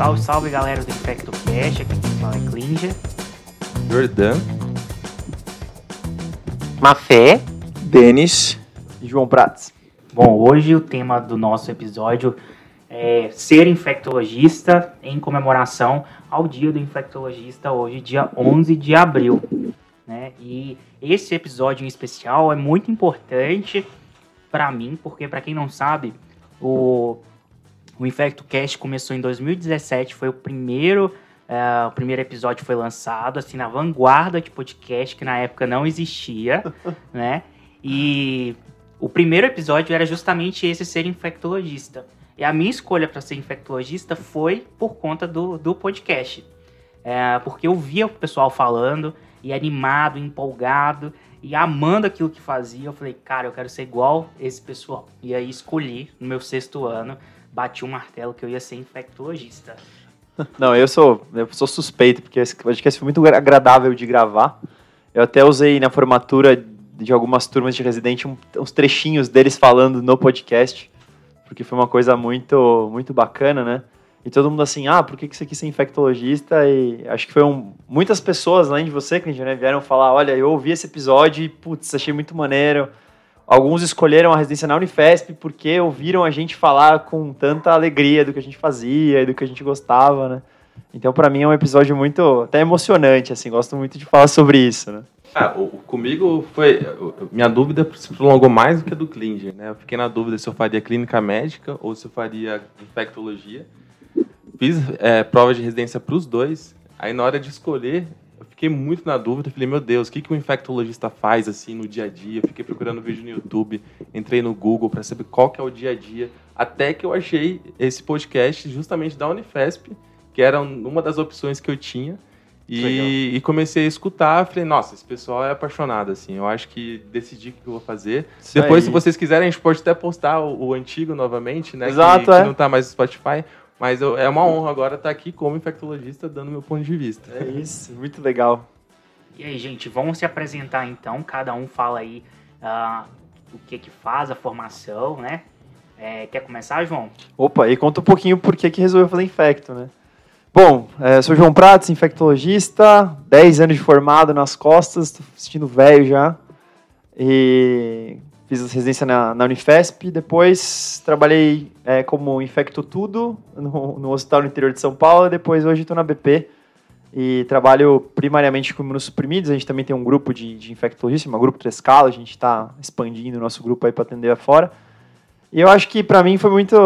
Salve, salve galera do InfectoCast, aqui quem fala é Klinger. Jordan. Mafé. Denis e João Prats. Bom, hoje o tema do nosso episódio é ser infectologista em comemoração ao dia do infectologista, hoje, dia 11 de abril. Né? E esse episódio em especial é muito importante para mim, porque para quem não sabe, o, o InfectoCast começou em 2017, foi o primeiro, uh, o primeiro episódio foi lançado, assim, na vanguarda de podcast, que na época não existia, né? E o primeiro episódio era justamente esse ser infectologista. E a minha escolha para ser infectologista foi por conta do, do podcast. É, porque eu via o pessoal falando, e animado, empolgado, e amando aquilo que fazia. Eu falei, cara, eu quero ser igual esse pessoal. E aí escolhi, no meu sexto ano, bati um martelo que eu ia ser infectologista. Não, eu sou, eu sou suspeito, porque esse podcast foi muito agradável de gravar. Eu até usei na formatura de algumas turmas de residente uns trechinhos deles falando no podcast, porque foi uma coisa muito, muito bacana, né? E todo mundo assim, ah, por que, que você quis ser infectologista? E acho que foi um, muitas pessoas, além de você, Clinton, né, vieram falar, olha, eu ouvi esse episódio e, putz, achei muito maneiro. Alguns escolheram a residência na Unifesp porque ouviram a gente falar com tanta alegria do que a gente fazia e do que a gente gostava, né? Então, para mim, é um episódio muito, até emocionante, assim, gosto muito de falar sobre isso, né? Ah, o, comigo foi. Minha dúvida se prolongou mais do que a do Klinger, né? Eu fiquei na dúvida se eu faria clínica médica ou se eu faria infectologia. Fiz é, prova de residência para os dois. Aí na hora de escolher, eu fiquei muito na dúvida. Falei, meu Deus, o que, que um infectologista faz assim no dia a dia? Eu fiquei procurando vídeo no YouTube, entrei no Google para saber qual que é o dia a dia. Até que eu achei esse podcast justamente da Unifesp, que era uma das opções que eu tinha. E, e, comecei a escutar, falei, nossa, esse pessoal é apaixonado, assim, eu acho que decidi o que eu vou fazer. Isso Depois, aí. se vocês quiserem, a gente pode até postar o, o antigo novamente, né? Exato, que, é. que não está mais no Spotify. Mas eu, é uma honra agora estar aqui como infectologista dando meu ponto de vista. É isso, muito legal. E aí, gente, vamos se apresentar então. Cada um fala aí uh, o que que faz, a formação, né? É, quer começar, João? Opa, e conta um pouquinho por que, que resolveu fazer infecto, né? Bom, é, sou João Pratos, infectologista, 10 anos de formado nas costas, estou assistindo velho já. E fiz residência na, na Unifesp, depois trabalhei é, como infecto tudo no, no, hospital no interior de São Paulo, depois hoje estou na BP e trabalho primariamente com imunossuprimidos, a gente também tem um grupo de, de infectologistas, um grupo Trescala, a gente está expandindo o nosso grupo aí para atender fora. E eu acho que para mim foi muito.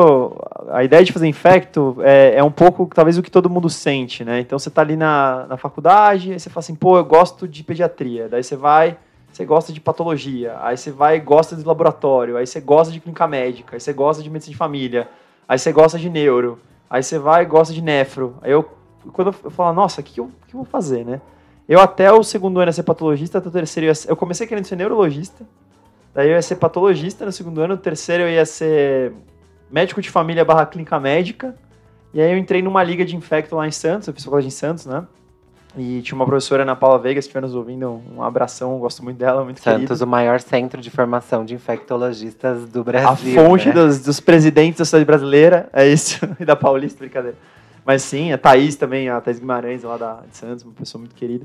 A ideia de fazer infecto é, é, um pouco, talvez, o que todo mundo sente, né? Então você está ali na, na faculdade, aí você fala assim, pô, eu gosto de pediatria. Daí você vai, você gosta de patologia, aí você vai gosta de laboratório, aí você gosta de clínica médica, aí você gosta de medicina de família, aí você gosta de neuro, aí você vai e gosta de nefro. Aí eu, quando eu falo, nossa, o que, eu, que eu vou fazer, né? Eu até o segundo ano ia ser patologista, até o terceiro ia ser, eu comecei querendo ser neurologista, daí eu ia ser patologista no segundo ano, no terceiro eu ia ser médico de família barra clínica médica, e aí eu entrei numa liga de infecto lá em Santos, eu fiz faculdade em Santos, né? E tinha uma professora, Ana Paula Veiga, se estiver nos ouvindo, um abração, gosto muito dela, muito Santos, querida. o maior centro de formação de infectologistas do Brasil. A fonte né? dos, dos, presidentes da cidade brasileira, é isso, e da Paulista, brincadeira. Mas sim, a Thaís também, a Thaís Guimarães, lá da, de Santos, uma pessoa muito querida.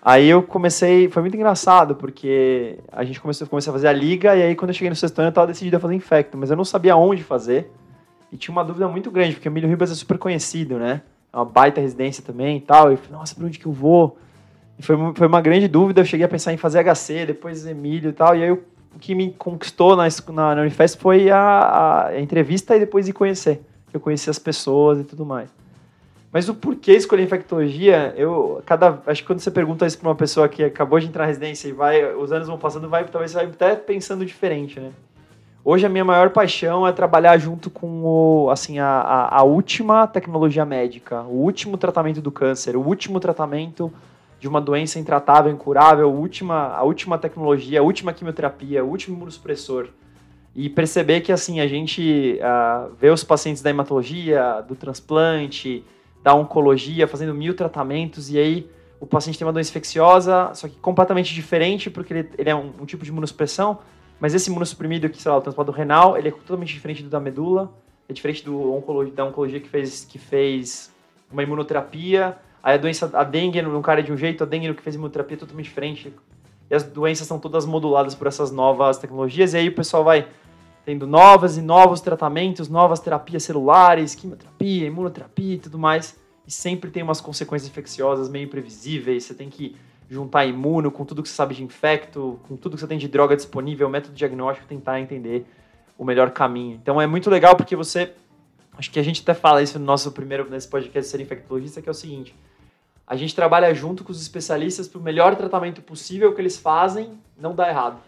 Aí eu comecei, foi muito engraçado, porque a gente começou, comecei a fazer a liga, e aí quando eu cheguei no sexto ano eu estava decidido a fazer infecto, mas eu não sabia onde fazer, e tinha uma dúvida muito grande, porque o Emílio Ribas é super conhecido, né? Uma baita residência também e tal. E falei, nossa, pra onde que eu vou? E foi, foi uma grande dúvida. Eu cheguei a pensar em fazer HC, depois Emílio e tal. E aí o que me conquistou na, na, na Unifest foi a, a, entrevista e depois de conhecer. Eu conheci as pessoas e tudo mais. Mas o porquê escolher infectologia, eu cada acho que quando você pergunta isso para uma pessoa que acabou de entrar na residência e vai os anos vão passando, vai talvez você vai até pensando diferente, né? Hoje a minha maior paixão é trabalhar junto com o, assim, a, a, a, última tecnologia médica, o último tratamento do câncer, o último tratamento de uma doença intratável, incurável, a última, a última tecnologia, a última quimioterapia, o último imunossupressor. E perceber que assim a gente uh, vê os pacientes da hematologia, do transplante, da oncologia, fazendo mil tratamentos, e aí o paciente tem uma doença infecciosa, só que completamente diferente, porque ele, ele é um, um tipo de imunossupressão, mas esse imunossuprimido, que sei lá, o transplante renal, ele é totalmente diferente do da medula, é diferente do oncologia, da oncologia que fez, que fez uma imunoterapia, aí a doença, a dengue no cara é de um jeito, a dengue no que fez imunoterapia é totalmente diferente. E as doenças são todas moduladas por essas novas tecnologias, e aí o pessoal vai tendo novas e novos tratamentos, novas terapias celulares, quimioterapia, imunoterapia e tudo mais, e sempre tem umas consequências infecciosas meio imprevisíveis, você tem que juntar imuno com tudo que você sabe de infecto, com tudo que você tem de droga disponível, método diagnóstico, tentar entender o melhor caminho. Então é muito legal porque você, acho que a gente até fala isso no nosso primeiro, nesse podcast Ser Infectologista, que é o seguinte, a gente trabalha junto com os especialistas para o melhor tratamento possível que eles fazem não dá errado.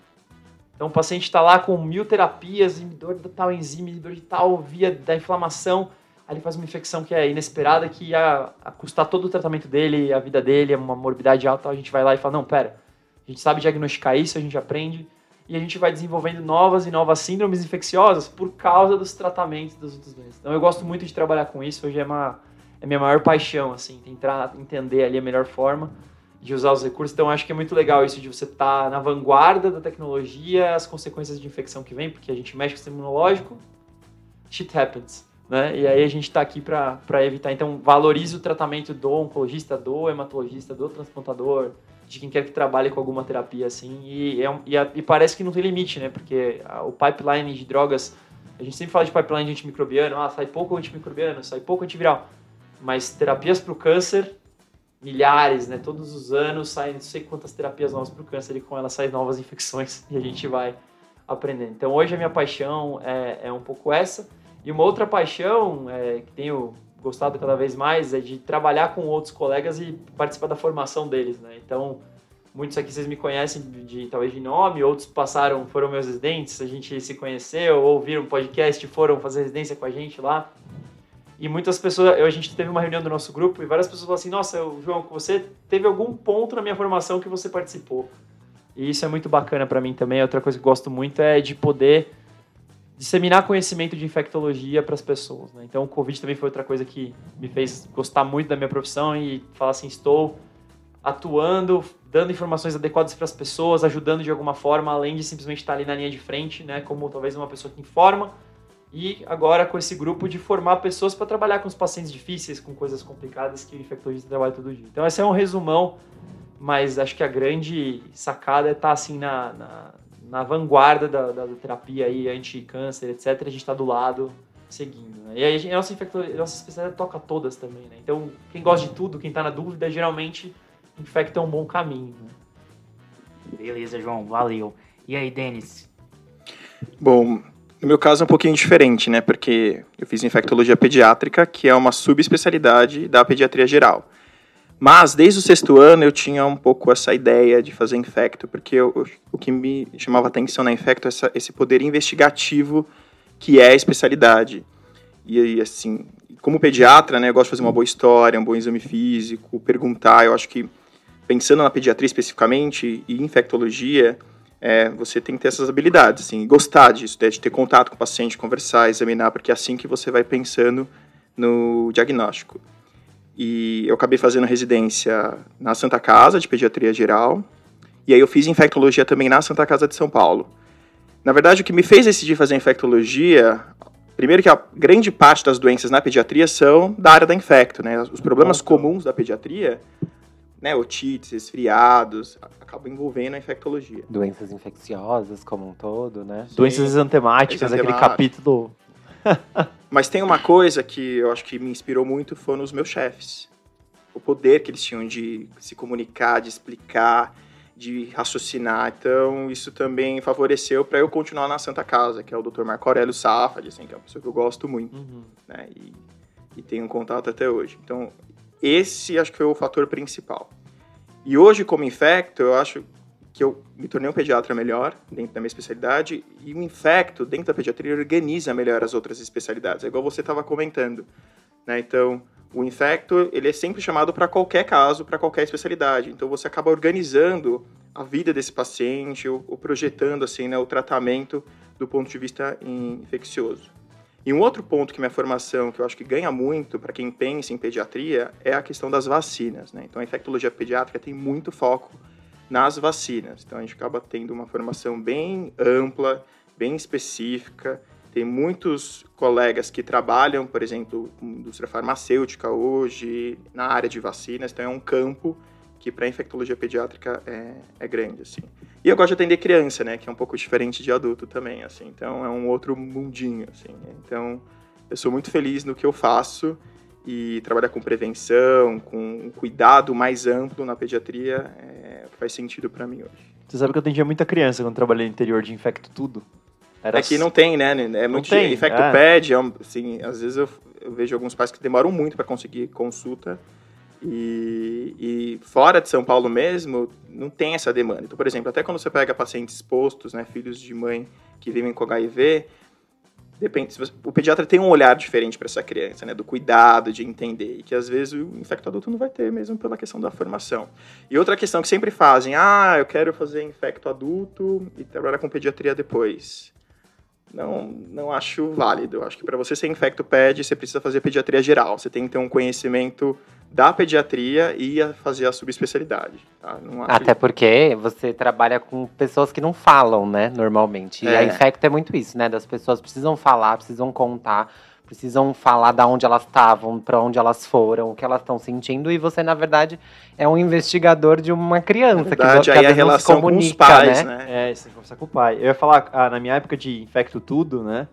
Então o paciente está lá com mil terapias, inibidor de tal enzima, inibidor de tal via da inflamação, aí ele faz uma infecção que é inesperada, que ia custar todo o tratamento dele, a vida dele, uma morbidade alta, a gente vai lá e fala, não, pera, a gente sabe diagnosticar isso, a gente aprende, e a gente vai desenvolvendo novas e novas síndromes infecciosas por causa dos tratamentos das outras doenças. Então eu gosto muito de trabalhar com isso, hoje é, uma, é minha maior paixão, assim, tentar entender ali a melhor forma de usar os recursos. Então acho que é muito legal isso de você estar tá na vanguarda da tecnologia, as consequências de infecção que vem, porque a gente mexe com o sistema imunológico, shit happens. Né? E aí a gente está aqui para evitar. Então, valorize o tratamento do oncologista, do hematologista, do transplantador, de quem quer que trabalhe com alguma terapia assim. E, é, e, e parece que não tem limite, né? Porque o pipeline de drogas, a gente sempre fala de pipeline de antimicrobiano, ah, sai pouco antimicrobiano, sai pouco antiviral. Mas terapias para o câncer, milhares, né? Todos os anos saem não sei quantas terapias novas para o câncer e com elas saem novas infecções e a gente vai aprendendo. Então hoje a minha paixão é, é um pouco essa. E uma outra paixão é, que tenho gostado cada vez mais é de trabalhar com outros colegas e participar da formação deles, né? Então, muitos aqui vocês me conhecem de, talvez de nome, outros passaram, foram meus residentes, a gente se conheceu, ouviram um podcast, foram fazer residência com a gente lá. E muitas pessoas, a gente teve uma reunião do nosso grupo e várias pessoas falaram assim: "Nossa, João, você teve algum ponto na minha formação que você participou?" E isso é muito bacana para mim também. Outra coisa que eu gosto muito é de poder disseminar conhecimento de infectologia para as pessoas. Né? Então, o Covid também foi outra coisa que me fez gostar muito da minha profissão e falar assim: estou atuando, dando informações adequadas para as pessoas, ajudando de alguma forma, além de simplesmente estar ali na linha de frente, né? como talvez uma pessoa que informa. E agora com esse grupo de formar pessoas para trabalhar com os pacientes difíceis, com coisas complicadas que o infectologista trabalha todo dia. Então, esse é um resumão, mas acho que a grande sacada é estar assim na, na na vanguarda da, da, da terapia aí, anti-câncer, etc., a gente está do lado seguindo. Né? E aí a nossa, infecto, a nossa especialidade toca todas também, né? Então, quem gosta de tudo, quem está na dúvida, geralmente infecta um bom caminho. Né? Beleza, João, valeu. E aí, Denis? Bom, no meu caso é um pouquinho diferente, né? Porque eu fiz infectologia pediátrica, que é uma subespecialidade da pediatria geral. Mas desde o sexto ano eu tinha um pouco essa ideia de fazer infecto, porque eu, o que me chamava atenção na infecto é essa, esse poder investigativo que é a especialidade. E assim, como pediatra, né, eu gosto de fazer uma boa história, um bom exame físico, perguntar. Eu acho que, pensando na pediatria especificamente e infectologia, é, você tem que ter essas habilidades, assim, gostar disso, né, de ter contato com o paciente, conversar, examinar, porque é assim que você vai pensando no diagnóstico. E eu acabei fazendo residência na Santa Casa de Pediatria Geral. E aí eu fiz infectologia também na Santa Casa de São Paulo. Na verdade, o que me fez decidir fazer infectologia, primeiro que a grande parte das doenças na pediatria são da área da infecto, né? Os problemas comuns da pediatria, né, otites, resfriados, acabam envolvendo a infectologia. Doenças infecciosas como um todo, né? Sim. Doenças exantemáticas, aquele capítulo Mas tem uma coisa que eu acho que me inspirou muito foram os meus chefes. O poder que eles tinham de se comunicar, de explicar, de raciocinar. Então, isso também favoreceu para eu continuar na Santa Casa, que é o Dr. Marco Aurélio Safad, assim, que é uma pessoa que eu gosto muito, uhum. né? E, e tenho um contato até hoje. Então, esse acho que foi o fator principal. E hoje, como infecto, eu acho que eu me tornei um pediatra melhor dentro da minha especialidade e o infecto dentro da pediatria organiza melhor as outras especialidades, é igual você estava comentando, né? Então, o infecto, ele é sempre chamado para qualquer caso, para qualquer especialidade. Então, você acaba organizando a vida desse paciente, ou, ou projetando assim, né, o tratamento do ponto de vista infeccioso. E um outro ponto que minha formação, que eu acho que ganha muito para quem pensa em pediatria, é a questão das vacinas. Né? Então, a infectologia pediátrica tem muito foco nas vacinas. Então a gente acaba tendo uma formação bem ampla, bem específica Tem muitos colegas que trabalham, por exemplo, com indústria farmacêutica hoje, na área de vacinas, então é um campo que para infectologia pediátrica é, é grande, assim. E eu gosto de atender criança, né, que é um pouco diferente de adulto também, assim. Então é um outro mundinho, assim. Então eu sou muito feliz no que eu faço e trabalhar com prevenção, com um cuidado mais amplo na pediatria é faz sentido para mim hoje. Você sabe que eu atendia muita criança quando trabalhei no interior de infecto tudo. Era é que não tem, né? É não muito tem, infectoped, é. é assim, às vezes eu, eu vejo alguns pais que demoram muito para conseguir consulta e, e, fora de São Paulo mesmo, não tem essa demanda. Então, por exemplo, até quando você pega pacientes expostos, né, filhos de mãe que vivem com HIV, depende, você, o pediatra tem um olhar diferente para essa criança, né, do cuidado, de entender, e que às vezes o infecto adulto não vai ter mesmo pela questão da formação. E outra questão que sempre fazem, ah, eu quero fazer infecto adulto e trabalhar com pediatria depois não, não acho válido. Acho que para você ser infectoped, você precisa fazer pediatria geral. Você tem que ter um conhecimento da pediatria e fazer a subespecialidade. Tá? Até que... porque você trabalha com pessoas que não falam, né, normalmente. E é. a infecto é muito isso, né? Das pessoas precisam falar, precisam contar precisam falar da onde elas estavam, para onde elas foram, o que elas estão sentindo, e você, na verdade, é um investigador de uma criança. Verdade, que, que aí a relação comunica, com os pais, né? né? É, você conversar com o pai. Eu ia falar, ah, na minha época de infecto tudo, né,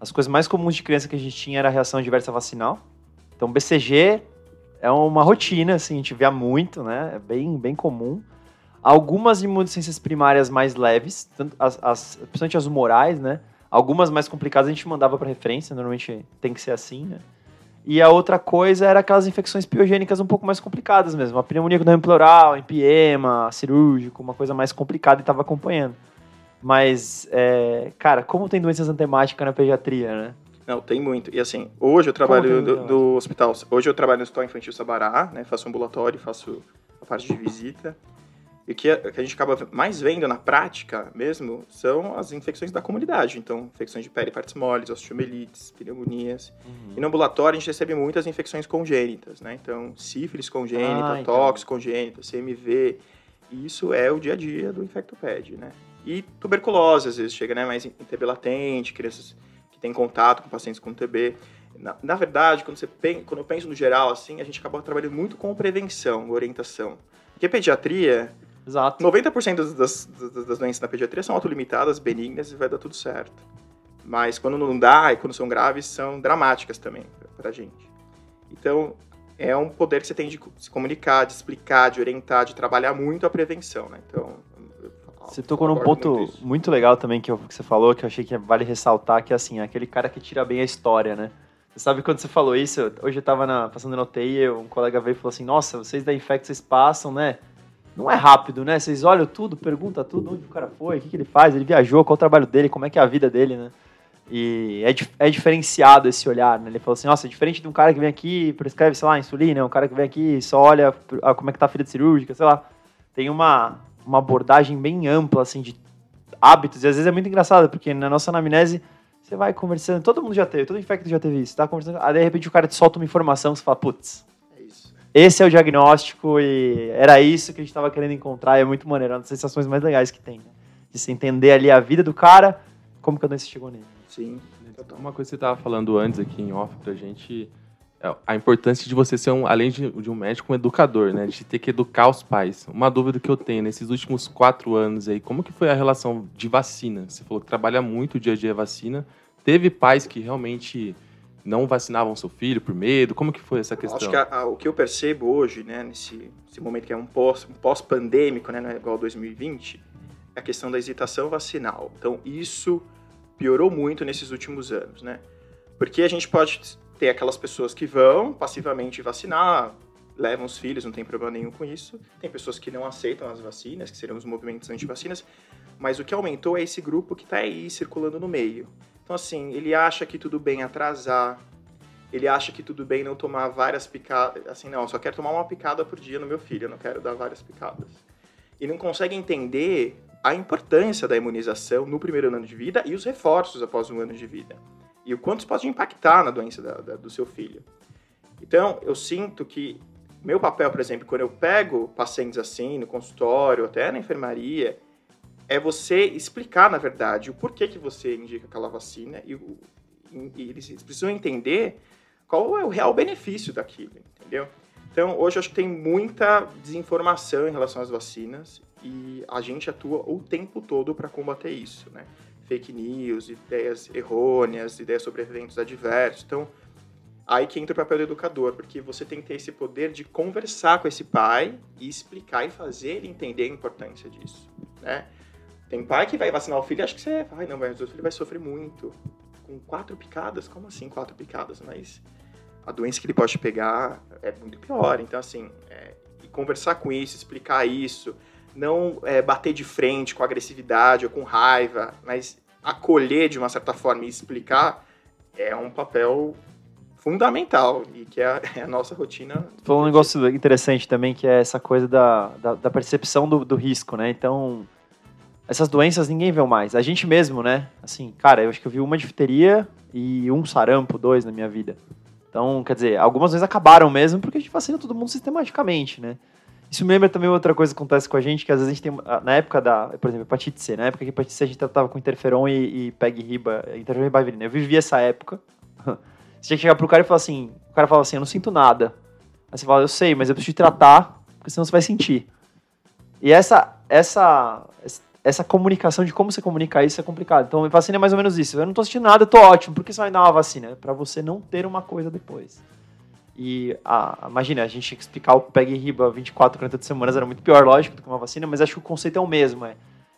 as coisas mais comuns de criança que a gente tinha era a reação adversa vacinal. Então, BCG é uma rotina, assim, a gente vê muito, né, é bem, bem comum. Algumas imunodeficiências primárias mais leves, tanto as, as, principalmente as humorais, né, Algumas mais complicadas a gente mandava para referência, normalmente tem que ser assim, né? E a outra coisa era aquelas infecções piogênicas um pouco mais complicadas mesmo. A pneumonia com dano pleural, empiema, cirúrgico, uma coisa mais complicada e estava acompanhando. Mas, é, cara, como tem doenças antemáticas na pediatria, né? Não, tem muito. E assim, hoje eu trabalho do, do, hospital. Hoje eu trabalho no Hospital Infantil Sabará, né? Faço ambulatório, faço a parte de visita. E o que, a, que a gente acaba mais vendo na prática mesmo são as infecções da comunidade. Então, infecções de pele, partes moles, osteomelites, pneumonias. Uhum. E no ambulatório a gente recebe muitas infecções congênitas, né? Então, sífilis congênita, ah, tox então. congênita, CMV. E isso é o dia a dia do infectoped, né? E tuberculose, às vezes, chega né, mais em TB latente, crianças que têm contato com pacientes com TB. Na, na verdade, quando, você pensa, quando eu penso no geral, assim, a gente acaba trabalhando muito com prevenção, orientação. Porque pediatria, Exato. 90% das, das, das doenças na pediatria são autolimitadas, benignas e vai dar tudo certo. Mas quando não dá e quando são graves, são dramáticas também para a gente. Então, é um poder que você tem de se comunicar, de explicar, de orientar, de trabalhar muito a prevenção, né? Então, você tocou num ponto muito, muito, legal também que, eu, que, você falou, que eu achei que vale ressaltar, que é assim, aquele cara que tira bem a história, né? Você sabe quando você falou isso, hoje eu tava na, passando no UTI, um colega veio e falou assim, nossa, vocês da Infect, vocês passam, né? Não é rápido, né? Vocês olham tudo, perguntam tudo, onde o cara foi, o que, que ele faz, ele viajou, qual é o trabalho dele, como é que é a vida dele, né? E é, é diferenciado esse olhar, né? Ele falou assim, nossa, é diferente de um cara que vem aqui prescreve, sei lá, insulina, um cara que vem aqui e só olha como é que tá a ferida cirúrgica, sei lá. Tem uma, uma abordagem bem ampla, assim, de hábitos, e às vezes é muito engraçado, porque na nossa anamnese você vai conversando, todo mundo já teve, todo infecto já teve isso, tá conversando, aí de repente o cara te solta uma informação, você fala, putz, esse é o diagnóstico e era isso que a gente estava querendo encontrar. E é muito maneiro, é uma das sensações mais legais que tem. Né? De se entender ali a vida do cara, como que a doença chegou nele. Sim. Uma coisa que você estava falando antes aqui em off pra gente é a importância de você ser, um, além de, de, um médico, um educador, né? De ter que educar os pais. Uma dúvida que eu tenho, nesses últimos quatro anos aí, como que foi a relação de vacina? Você falou que trabalha muito o dia a dia vacina. Teve pais que realmente não vacinavam seu filho por medo? Como que foi essa questão? Acho que a, a, o que eu percebo hoje, né, nesse, momento que é um pós, um pós-pandêmico, né, é igual 2020, é a questão da hesitação vacinal. Então, isso piorou muito nesses últimos anos, né? Porque a gente pode ter aquelas pessoas que vão passivamente vacinar, levam os filhos, não tem problema nenhum com isso. Tem pessoas que não aceitam as vacinas, que seriam os movimentos anti-vacinas, mas o que aumentou é esse grupo que está aí circulando no meio. Então, assim, ele acha que tudo bem atrasar, ele acha que tudo bem não tomar várias picadas. Assim, não, eu só quero tomar uma picada por dia no meu filho, eu não quero dar várias picadas. E não consegue entender a importância da imunização no primeiro ano de vida e os reforços após um ano de vida. E o quanto isso pode impactar na doença da, da, do seu filho. Então, eu sinto que meu papel, por exemplo, quando eu pego pacientes assim no consultório, até na enfermaria, é você explicar, na verdade, o porquê que você indica aquela vacina e, e eles precisam entender qual é o real benefício daquilo, entendeu? Então, hoje eu acho que tem muita desinformação em relação às vacinas e a gente atua o tempo todo para combater isso, né? Fake news, ideias errôneas, ideias sobre eventos adversos. Então, aí que entra o papel do educador, porque você tem que ter esse poder de conversar com esse pai e explicar e fazer ele entender a importância disso, né? Tem pai que vai vacinar o filho e acha que você, ai não, mas o filho vai sofrer muito. Com quatro picadas? Como assim quatro picadas? Mas a doença que ele pode pegar é muito pior. Então, assim, é, conversar com isso, explicar isso, não é, bater de frente com agressividade ou com raiva, mas acolher de uma certa forma e explicar é um papel fundamental e que é a, é a nossa rotina. Falou um negócio interessante também, que é essa coisa da, da, da percepção do, do risco, né? Então, essas doenças ninguém vê mais. A gente mesmo, né? Assim, cara, eu acho que eu vi uma difteria e um sarampo, dois na minha vida. Então, quer dizer, algumas vezes acabaram mesmo porque a gente vacina todo mundo sistematicamente, né? Isso me lembra também outra coisa que acontece com a gente, que às vezes a gente tem, ah, na época da, por exemplo, hepatite C, na época que hepatite C a gente tratava com interferon e, e PEG riba, interferon e ribavirina. Eu vivi essa época. Você tinha que chegar pro cara e falar assim, o cara falava assim, eu não sinto nada. Aí você fala, eu sei, mas eu preciso te tratar, porque senão você vai sentir. E essa, essa, essa comunicação de como você comunicar isso é complicado. Então, vacina é mais ou menos isso. Eu não tô sentindo nada, eu tô ótimo. Por que você vai dar uma vacina? É pra você não ter uma coisa depois. E, ah, imagina, a gente explicar o PEG riba 24, 48 semanas, era muito pior, lógico, do que uma vacina, mas acho que o conceito é o mesmo, é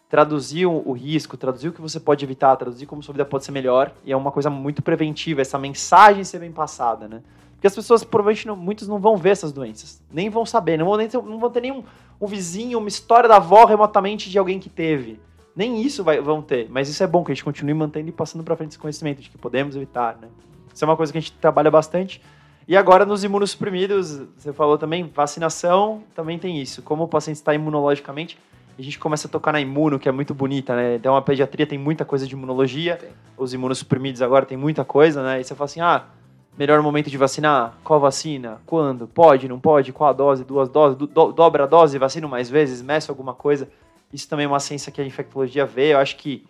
traduzir o risco, traduzir o que você pode evitar, traduzir como sua vida pode ser melhor, e é uma coisa muito preventiva, essa mensagem ser bem passada, né? Porque as pessoas, provavelmente, não, muitos não vão ver essas doenças, nem vão saber, não vão, nem ter, não vão ter nenhum um vizinho, uma história da avó remotamente de alguém que teve. Nem isso vai, vão ter, mas isso é bom que a gente continue mantendo e passando para frente esse conhecimento de que podemos evitar, né? Isso é uma coisa que a gente trabalha bastante. E agora nos imunossuprimidos, você falou também, vacinação também tem isso. Como o paciente está imunologicamente, a gente começa a tocar na imuno, que é muito bonita, né? Então a pediatria tem muita coisa de imunologia, Tem. os imunossuprimidos agora tem muita coisa, né? E você fala assim, ah, melhor momento de vacinar? Qual vacina? Quando? Pode, não pode? Qual a dose? Duas doses? Do, do- dobra a dose? Vacina mais vezes? Meço alguma coisa? Isso também é uma ciência que a infectologia vê. Eu acho que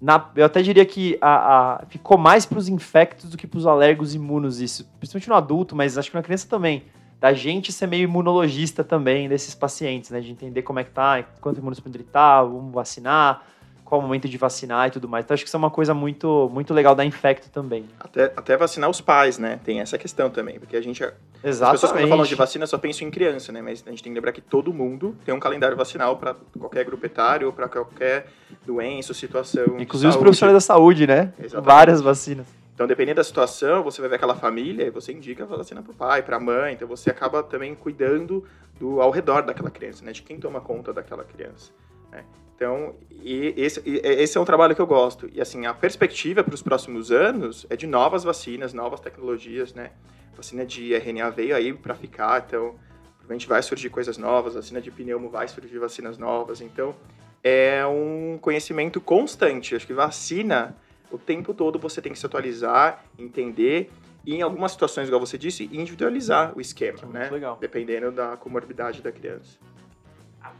na- eu até diria que a, a- ficou mais para os infectos do que para os alérgicos imunos isso, principalmente no adulto, mas acho que na criança também. Da gente ser meio imunologista também desses pacientes, né? De entender como é que tá, quanto imunossuprimido ele tá, vamos vacinar, qual o momento de vacinar e tudo mais. Então acho que isso é uma coisa muito, muito legal da infecto também. Até, até vacinar os pais, né? Tem essa questão também, porque a gente As Exatamente. pessoas quando falam de vacina só pensam em criança, né? Mas a gente tem que lembrar que todo mundo tem um calendário vacinal para qualquer grupo etário ou para qualquer doença ou situação. Inclusive os profissionais da saúde, né? Exatamente. Várias vacinas. Então, dependendo da situação, você vai ver aquela família e você indica a vacina para o pai, para a mãe. Então, você acaba também cuidando do ao redor daquela criança, né? De quem toma conta daquela criança. Né? Então, e esse, e esse é um trabalho que eu gosto. E, assim, a perspectiva para os próximos anos é de novas vacinas, novas tecnologias, né? A vacina de RNA veio aí para ficar, então, provavelmente vai surgir coisas novas. Vacina de pneumo vai surgir vacinas novas. Então, é um conhecimento constante. Acho que vacina o tempo todo você tem que se atualizar, entender e em algumas situações, igual você disse, individualizar o esquema, Que é né? legal. Dependendo da comorbidade da criança.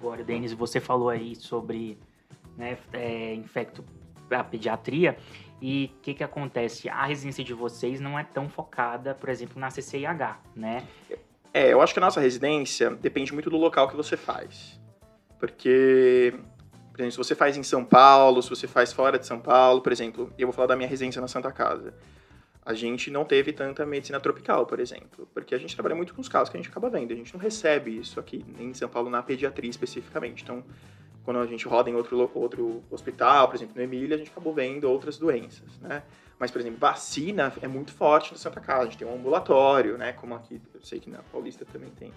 Agora, Denis, você falou aí sobre né, é, infecto a pediatria e o que, que acontece? A residência de vocês não é tão focada, por exemplo, na CCIH, né? É, eu acho que a nossa residência depende muito do local que você faz. Porque, por exemplo, se você faz em São Paulo, se você faz fora de São Paulo, por exemplo, eu vou falar da minha residência na Santa Casa. A gente não teve tanta medicina tropical, por exemplo, porque a gente trabalha muito com os casos que a gente acaba vendo. A gente não recebe isso aqui, nem em São Paulo, na pediatria especificamente. Então, quando a gente roda em outro, outro hospital, por exemplo, no Emília, a gente acabou vendo outras doenças, né? Mas, por exemplo, vacina é muito forte no Santa Casa. A gente tem um ambulatório, né? Como aqui, eu sei que na Paulista também tem.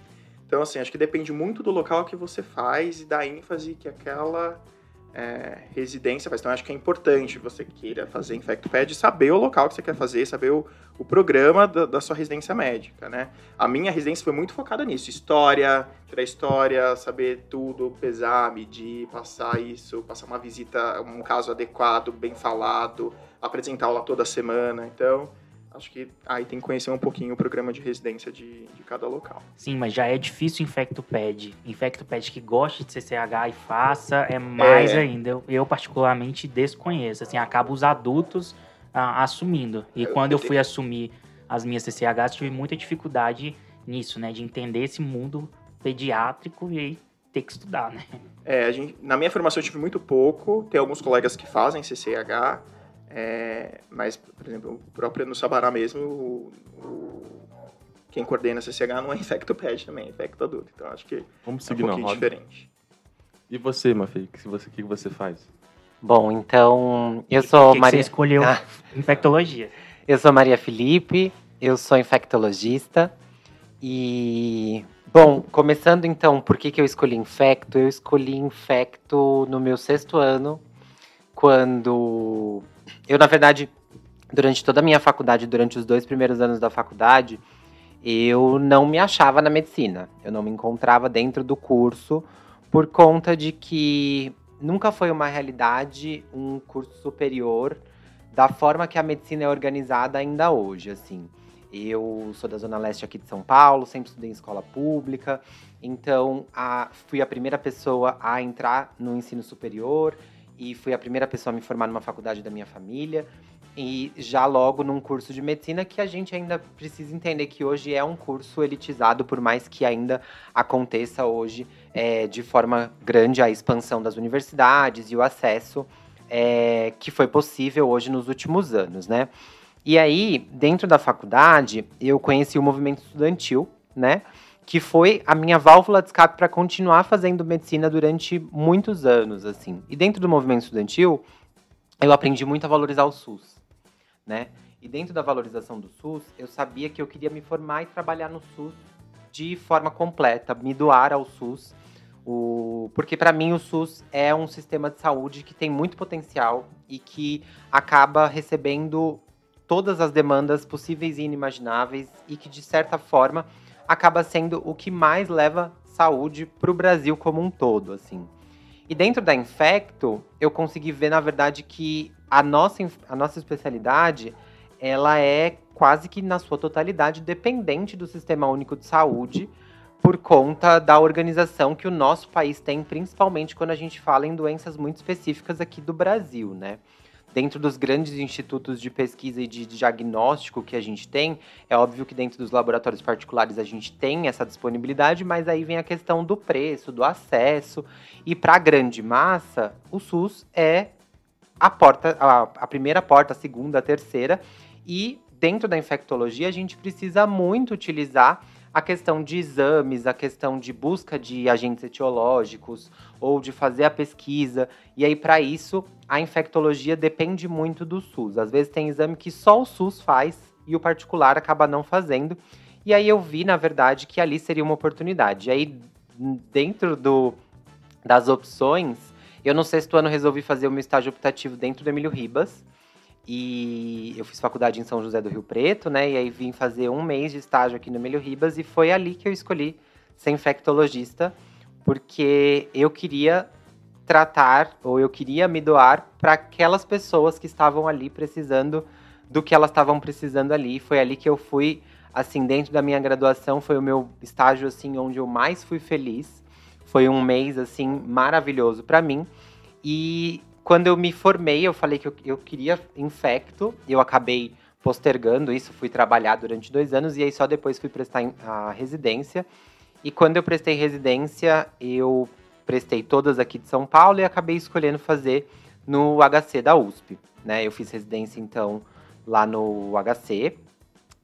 Então, assim, acho que depende muito do local que você faz e da ênfase que aquela é, residência faz. Então, acho que é importante você queira fazer InfectoPed, saber o local que você quer fazer, saber o, o programa da, da sua residência médica, né? A minha residência foi muito focada nisso. História, tirar história, saber tudo, pesar, medir, passar isso, passar uma visita, um caso adequado, bem falado, apresentar aula toda semana. Então, acho que aí tem que conhecer um pouquinho o programa de residência de, de cada local. Sim, mas já é difícil o InfectoPad. InfectoPad que gosta de CCH e faça é mais É. ainda. Eu, eu particularmente desconheço. Assim, acaba os adultos ah, assumindo. E Eu- quando eu eu fui assumir as minhas CCHs, tive muita dificuldade nisso, né? De entender esse mundo pediátrico e aí ter que estudar, né? É, a gente, na minha formação eu tive muito pouco, tem alguns colegas que fazem CCH, é, mas, por exemplo, o próprio no Sabará mesmo, o, o- quem coordena CCH não é InfectoPad também, é Infecto Adulto, então acho que Vamos é um pouquinho diferente. E você, Mafei, o que você, o que você faz? Bom, então, eu sou que que Maria. você escolheu Ah. infectologia? Eu sou Maria Felipe, eu sou infectologista e bom, começando então, por que, que eu escolhi infecto? Eu escolhi infecto no meu sexto ano, quando eu na verdade durante toda a minha faculdade, durante os dois primeiros anos da faculdade, eu não me achava na medicina, eu não me encontrava dentro do curso por conta de que nunca foi uma realidade um curso superior da forma que a medicina é organizada ainda hoje, assim. Eu sou da Zona Leste aqui de São Paulo, sempre estudei em escola pública, então a- fui a primeira pessoa a entrar no ensino superior e fui a primeira pessoa a me formar numa faculdade da minha família e já logo num curso de medicina que a gente ainda precisa entender que hoje é um curso elitizado, por mais que ainda aconteça hoje é, de forma grande a expansão das universidades e o acesso é, que foi possível hoje nos últimos anos, né? E aí, dentro da faculdade, eu conheci o movimento estudantil, né? Que foi a minha válvula de escape para continuar fazendo medicina durante muitos anos, assim. E dentro do movimento estudantil, eu aprendi muito a valorizar o SUS, né? E dentro da valorização do SUS, eu sabia que eu queria me formar e trabalhar no SUS de forma completa, me doar ao SUS. O... Porque para mim o SUS é um sistema de saúde que tem muito potencial e que acaba recebendo todas as demandas possíveis e inimagináveis e que de certa forma acaba sendo o que mais leva saúde para o Brasil como um todo, assim. E dentro da Infecto, eu consegui ver na verdade que a nossa, a nossa especialidade ela é quase que na sua totalidade dependente do Sistema Único de Saúde por conta da organização que o nosso país tem, principalmente quando a gente fala em doenças muito específicas aqui do Brasil, né? Dentro dos grandes institutos de pesquisa e de diagnóstico que a gente tem, é óbvio que dentro dos laboratórios particulares a gente tem essa disponibilidade, mas aí vem a questão do preço, do acesso. E para a grande massa, o SUS é a porta, a, a primeira porta, a segunda, a terceira. E dentro da infectologia, a gente precisa muito utilizar a questão de exames, a questão de busca de agentes etiológicos ou de fazer a pesquisa. E aí, para isso, a infectologia depende muito do SUS. Às vezes tem exame que só o SUS faz e o particular acaba não fazendo. E aí eu vi, na verdade, que ali seria uma oportunidade. E aí, dentro do, das opções, eu no sexto ano resolvi fazer o meu estágio optativo dentro do Emílio Ribas. E eu fiz faculdade em São José do Rio Preto, né? E aí vim fazer um mês de estágio aqui no Emílio Ribas e foi ali que eu escolhi ser infectologista, porque eu queria tratar ou eu queria me doar para aquelas pessoas que estavam ali precisando do que elas estavam precisando ali. Foi ali que eu fui, assim, dentro da minha graduação, foi o meu estágio assim onde eu mais fui feliz. Foi um mês assim maravilhoso para mim. E quando eu me formei, eu falei que eu, eu queria infecto, eu acabei postergando isso, fui trabalhar durante dois anos e aí só depois fui prestar a residência. E quando eu prestei residência, eu prestei todas aqui de São Paulo e acabei escolhendo fazer no HC da USP. Né? Eu fiz residência então lá no HC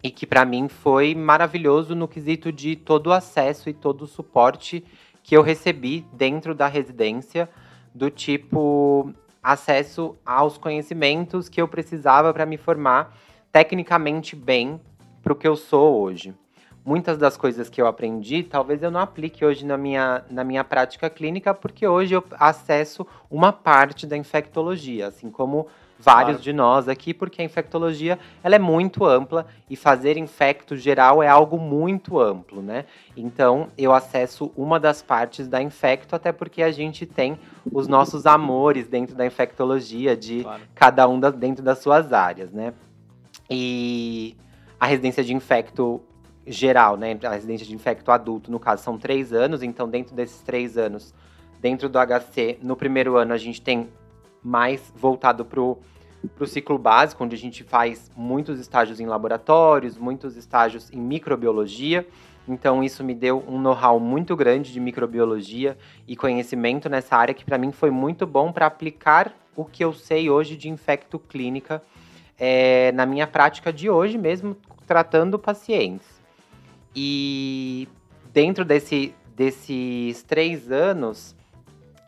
e que para mim foi maravilhoso no quesito de todo o acesso e todo o suporte que eu recebi dentro da residência, do tipo acesso aos conhecimentos que eu precisava para me formar tecnicamente bem para o que eu sou hoje. Muitas das coisas que eu aprendi, talvez eu não aplique hoje na minha, na minha prática clínica, porque hoje eu acesso uma parte da infectologia, assim como vários Claro. de nós aqui, porque a infectologia ela é muito ampla e fazer infecto geral é algo muito amplo, né? Então eu acesso uma das partes da infecto, até porque a gente tem os nossos amores dentro da infectologia, de Claro. cada um da- dentro das suas áreas, né? E a residência de infecto geral, né? A residência de infecto adulto, no caso, são três anos. Então, dentro desses três anos, dentro do HC, no primeiro ano a gente tem mais voltado para o ciclo básico, onde a gente faz muitos estágios em laboratórios, muitos estágios em microbiologia. Então, isso me deu um know-how muito grande de microbiologia e conhecimento nessa área que, para mim, foi muito bom para aplicar o que eu sei hoje de infecto clínica é, na minha prática de hoje mesmo, tratando pacientes. E dentro desse, desses três anos,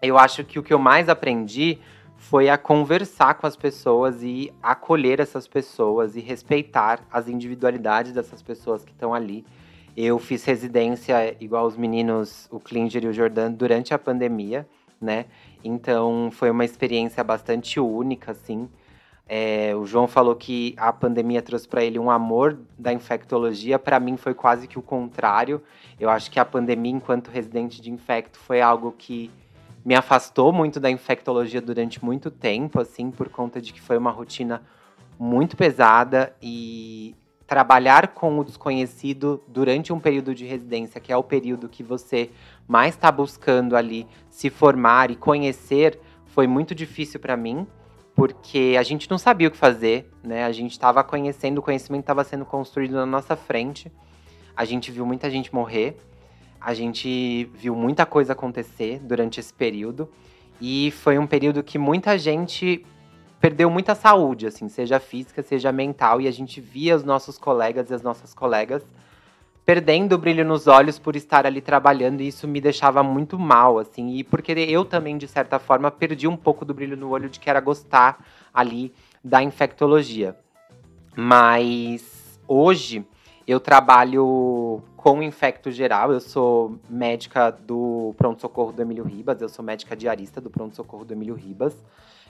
eu acho que o que eu mais aprendi foi a conversar com as pessoas e acolher essas pessoas e respeitar as individualidades dessas pessoas que estão ali. Eu fiz residência igual os meninos, o Klinger e o Jordan, durante a pandemia, né? Então foi uma experiência bastante única, assim. É, o João falou que a pandemia trouxe para ele um amor da infectologia. Para mim foi quase que o contrário. Eu acho que a pandemia, enquanto residente de infecto, foi algo que me afastou muito da infectologia durante muito tempo, assim, por conta de que foi uma rotina muito pesada e trabalhar com o desconhecido durante um período de residência, que é o período que você mais está buscando ali se formar e conhecer, foi muito difícil para mim, porque a gente não sabia o que fazer, né? A gente estava conhecendo, o conhecimento estava sendo construído na nossa frente. A gente viu muita gente morrer, a gente viu muita coisa acontecer durante esse período e foi um período que muita gente perdeu muita saúde, assim, seja física, seja mental, e a gente via os nossos colegas e as nossas colegas perdendo o brilho nos olhos por estar ali trabalhando, e isso me deixava muito mal, assim, e porque eu também, de certa forma, perdi um pouco do brilho no olho de que era gostar ali da infectologia. Mas hoje eu trabalho com infecto geral, eu sou médica do pronto-socorro do Emílio Ribas, eu sou médica diarista do pronto-socorro do Emílio Ribas.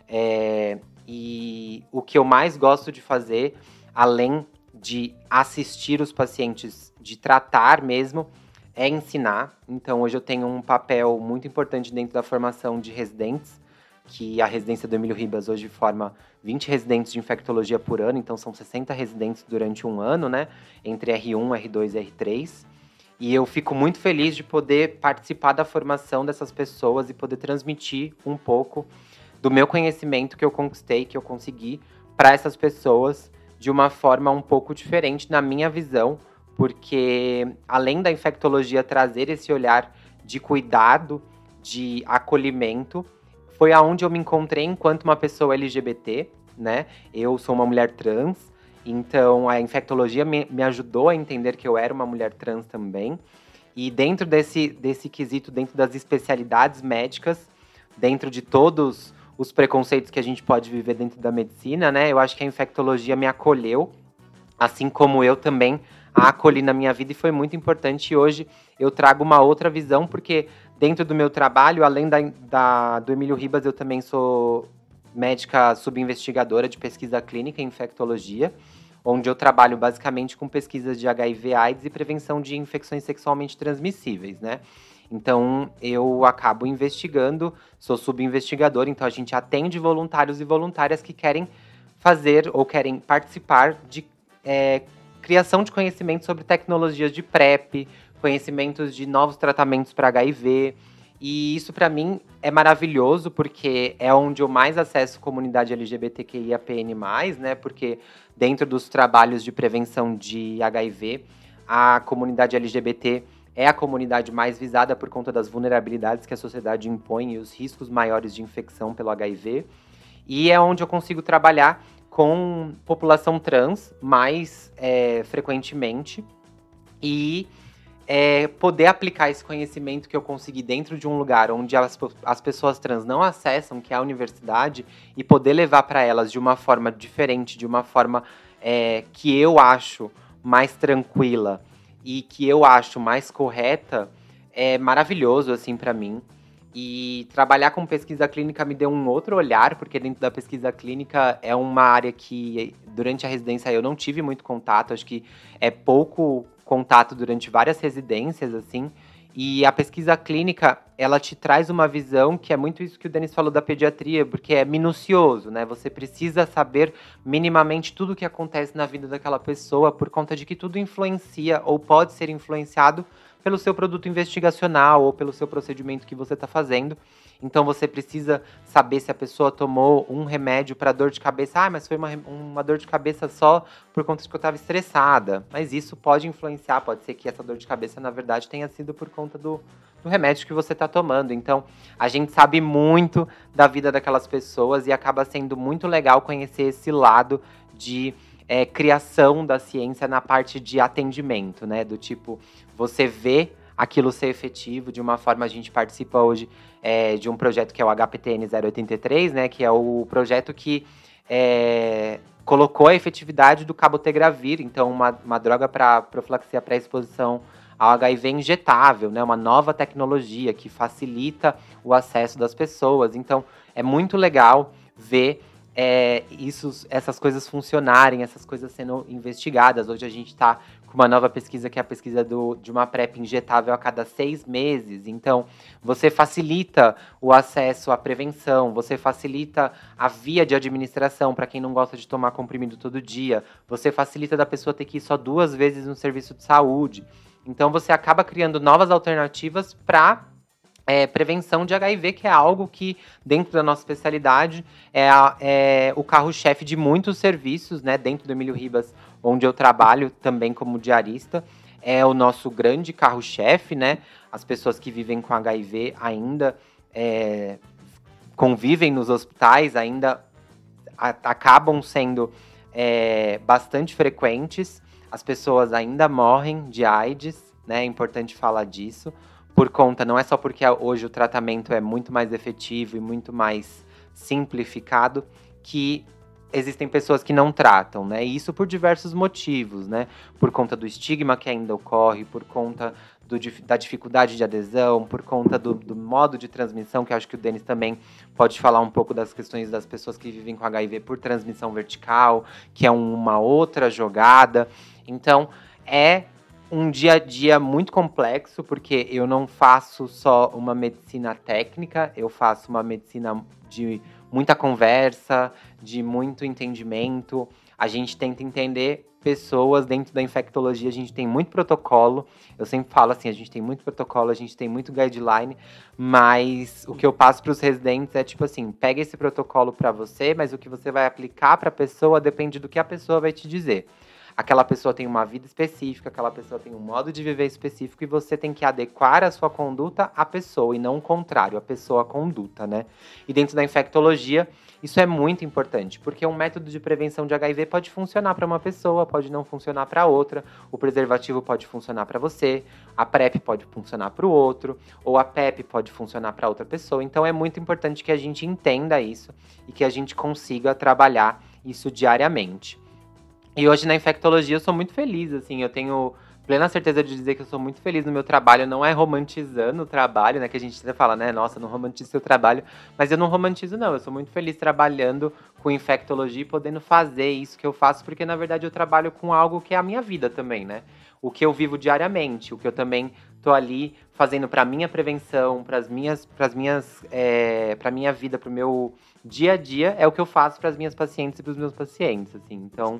É, e o que eu mais gosto de fazer, além de assistir os pacientes, de tratar mesmo, é ensinar. Então, hoje eu tenho um papel muito importante dentro da formação de residentes, que a residência do Emílio Ribas hoje forma 20 residentes de infectologia por ano, então são 60 residentes durante um ano, né? Entre R1, R2 e R3. E eu fico muito feliz de poder participar da formação dessas pessoas e poder transmitir um pouco do meu conhecimento que eu conquistei, que eu consegui para essas pessoas de uma forma um pouco diferente na minha visão, porque além da infectologia trazer esse olhar de cuidado, de acolhimento, foi aonde eu me encontrei enquanto uma pessoa LGBT, né? Eu sou uma mulher trans, então a infectologia me, me ajudou a entender que eu era uma mulher trans também. E dentro desse, desse quesito, dentro das especialidades médicas, dentro de todos os preconceitos que a gente pode viver dentro da medicina, né? Eu acho que a infectologia me acolheu, assim como eu também a acolhi na minha vida e foi muito importante. E hoje eu trago uma outra visão, porque dentro do meu trabalho, além da, da do Emílio Ribas, eu também sou médica subinvestigadora de pesquisa clínica em infectologia, onde eu trabalho basicamente com pesquisas de HIV, AIDS e prevenção de infecções sexualmente transmissíveis, né? Então, eu acabo investigando, sou subinvestigador, então a gente atende voluntários e voluntárias que querem fazer ou querem participar de é, criação de conhecimento sobre tecnologias de PrEP, conhecimentos de novos tratamentos para HIV. E isso para mim é maravilhoso porque é onde eu mais acesso comunidade LGBTQIAPN+, né? Porque dentro dos trabalhos de prevenção de HIV, a comunidade LGBT é a comunidade mais visada por conta das vulnerabilidades que a sociedade impõe e os riscos maiores de infecção pelo HIV. E é onde eu consigo trabalhar com população trans mais é, frequentemente e é, poder aplicar esse conhecimento que eu consegui dentro de um lugar onde as, as pessoas trans não acessam, que é a universidade, e poder levar para elas de uma forma diferente, de uma forma é, que eu acho mais tranquila e que eu acho mais correta é maravilhoso assim para mim. E trabalhar com pesquisa clínica me deu um outro olhar, porque dentro da pesquisa clínica é uma área que durante a residência eu não tive muito contato, acho que é pouco contato durante várias residências assim. E a pesquisa clínica, ela te traz uma visão que é muito isso que o Denis falou da pediatria, porque é minucioso, né? Você precisa saber minimamente tudo o que acontece na vida daquela pessoa, por conta de que tudo influencia ou pode ser influenciado pelo seu produto investigacional ou pelo seu procedimento que você está fazendo. Então você precisa saber se a pessoa tomou um remédio para dor de cabeça. Ah, mas foi uma, uma dor de cabeça só por conta de que eu estava estressada. Mas isso pode influenciar, pode ser que essa dor de cabeça, na verdade, tenha sido por conta do, do remédio que você está tomando. Então, a gente sabe muito da vida daquelas pessoas e acaba sendo muito legal conhecer esse lado de é, criação da ciência na parte de atendimento, né? Do tipo, você vê aquilo ser efetivo. De uma forma, a gente participa hoje é, de um projeto que é o HPTN 083, né? Que é o projeto que é, colocou a efetividade do cabotegravir, então uma, uma droga para profilaxia pré-exposição ao HIV injetável, né? Uma nova tecnologia que facilita o acesso das pessoas. Então, é muito legal ver é, isso, essas coisas funcionarem, essas coisas sendo investigadas. Hoje a gente está com uma nova pesquisa que é a pesquisa do, de uma PrEP injetável a cada seis meses. Então, você facilita o acesso à prevenção, você facilita a via de administração para quem não gosta de tomar comprimido todo dia, você facilita da pessoa ter que ir só duas vezes no serviço de saúde. Então, você acaba criando novas alternativas para é, prevenção de HIV, que é algo que, dentro da nossa especialidade, é, é o carro-chefe de muitos serviços, né? Dentro do Emílio Ribas, onde eu trabalho também como diarista, é o nosso grande carro-chefe, né? As pessoas que vivem com HIV ainda é, convivem nos hospitais, ainda a, acabam sendo é, bastante frequentes. As pessoas ainda morrem de AIDS, né? É importante falar disso por conta, não é só porque hoje o tratamento é muito mais efetivo e muito mais simplificado, que existem pessoas que não tratam, né? E isso por diversos motivos, né? Por conta do estigma que ainda ocorre, por conta do, da dificuldade de adesão, por conta do, do, modo de transmissão, que acho que o Denis também pode falar um pouco das questões das pessoas que vivem com HIV por transmissão vertical, que é uma outra jogada. Então, é um dia a dia muito complexo, porque eu não faço só uma medicina técnica, eu faço uma medicina de muita conversa, de muito entendimento. A gente tenta entender pessoas dentro da infectologia, a gente tem muito protocolo. Eu sempre falo assim, a gente tem muito protocolo, a gente tem muito guideline, mas o que eu passo para os residentes é tipo assim, pega esse protocolo para você, mas o que você vai aplicar para a pessoa depende do que a pessoa vai te dizer aquela pessoa tem uma vida específica, aquela pessoa tem um modo de viver específico e você tem que adequar a sua conduta à pessoa e não o contrário, a pessoa à conduta, né? E dentro da infectologia, isso é muito importante, porque um método de prevenção de HIV pode funcionar para uma pessoa, pode não funcionar para outra, o preservativo pode funcionar para você, a PrEP pode funcionar para o outro, ou a PEP pode funcionar para outra pessoa. Então é muito importante que a gente entenda isso e que a gente consiga trabalhar isso diariamente. E hoje na infectologia eu sou muito feliz, assim, eu tenho plena certeza de dizer que eu sou muito feliz no meu trabalho, não é romantizando o trabalho, né, que a gente sempre fala, né, nossa, não romantizo seu trabalho, mas eu não romantizo não, eu sou muito feliz trabalhando com infectologia e podendo fazer isso que eu faço, porque na verdade eu trabalho com algo que é a minha vida também, né, o que eu vivo diariamente, o que eu também tô ali fazendo para minha prevenção, para as minhas, para as minhas, é, para minha vida, para o meu dia a dia, é o que eu faço para as minhas pacientes e para os meus pacientes, assim, então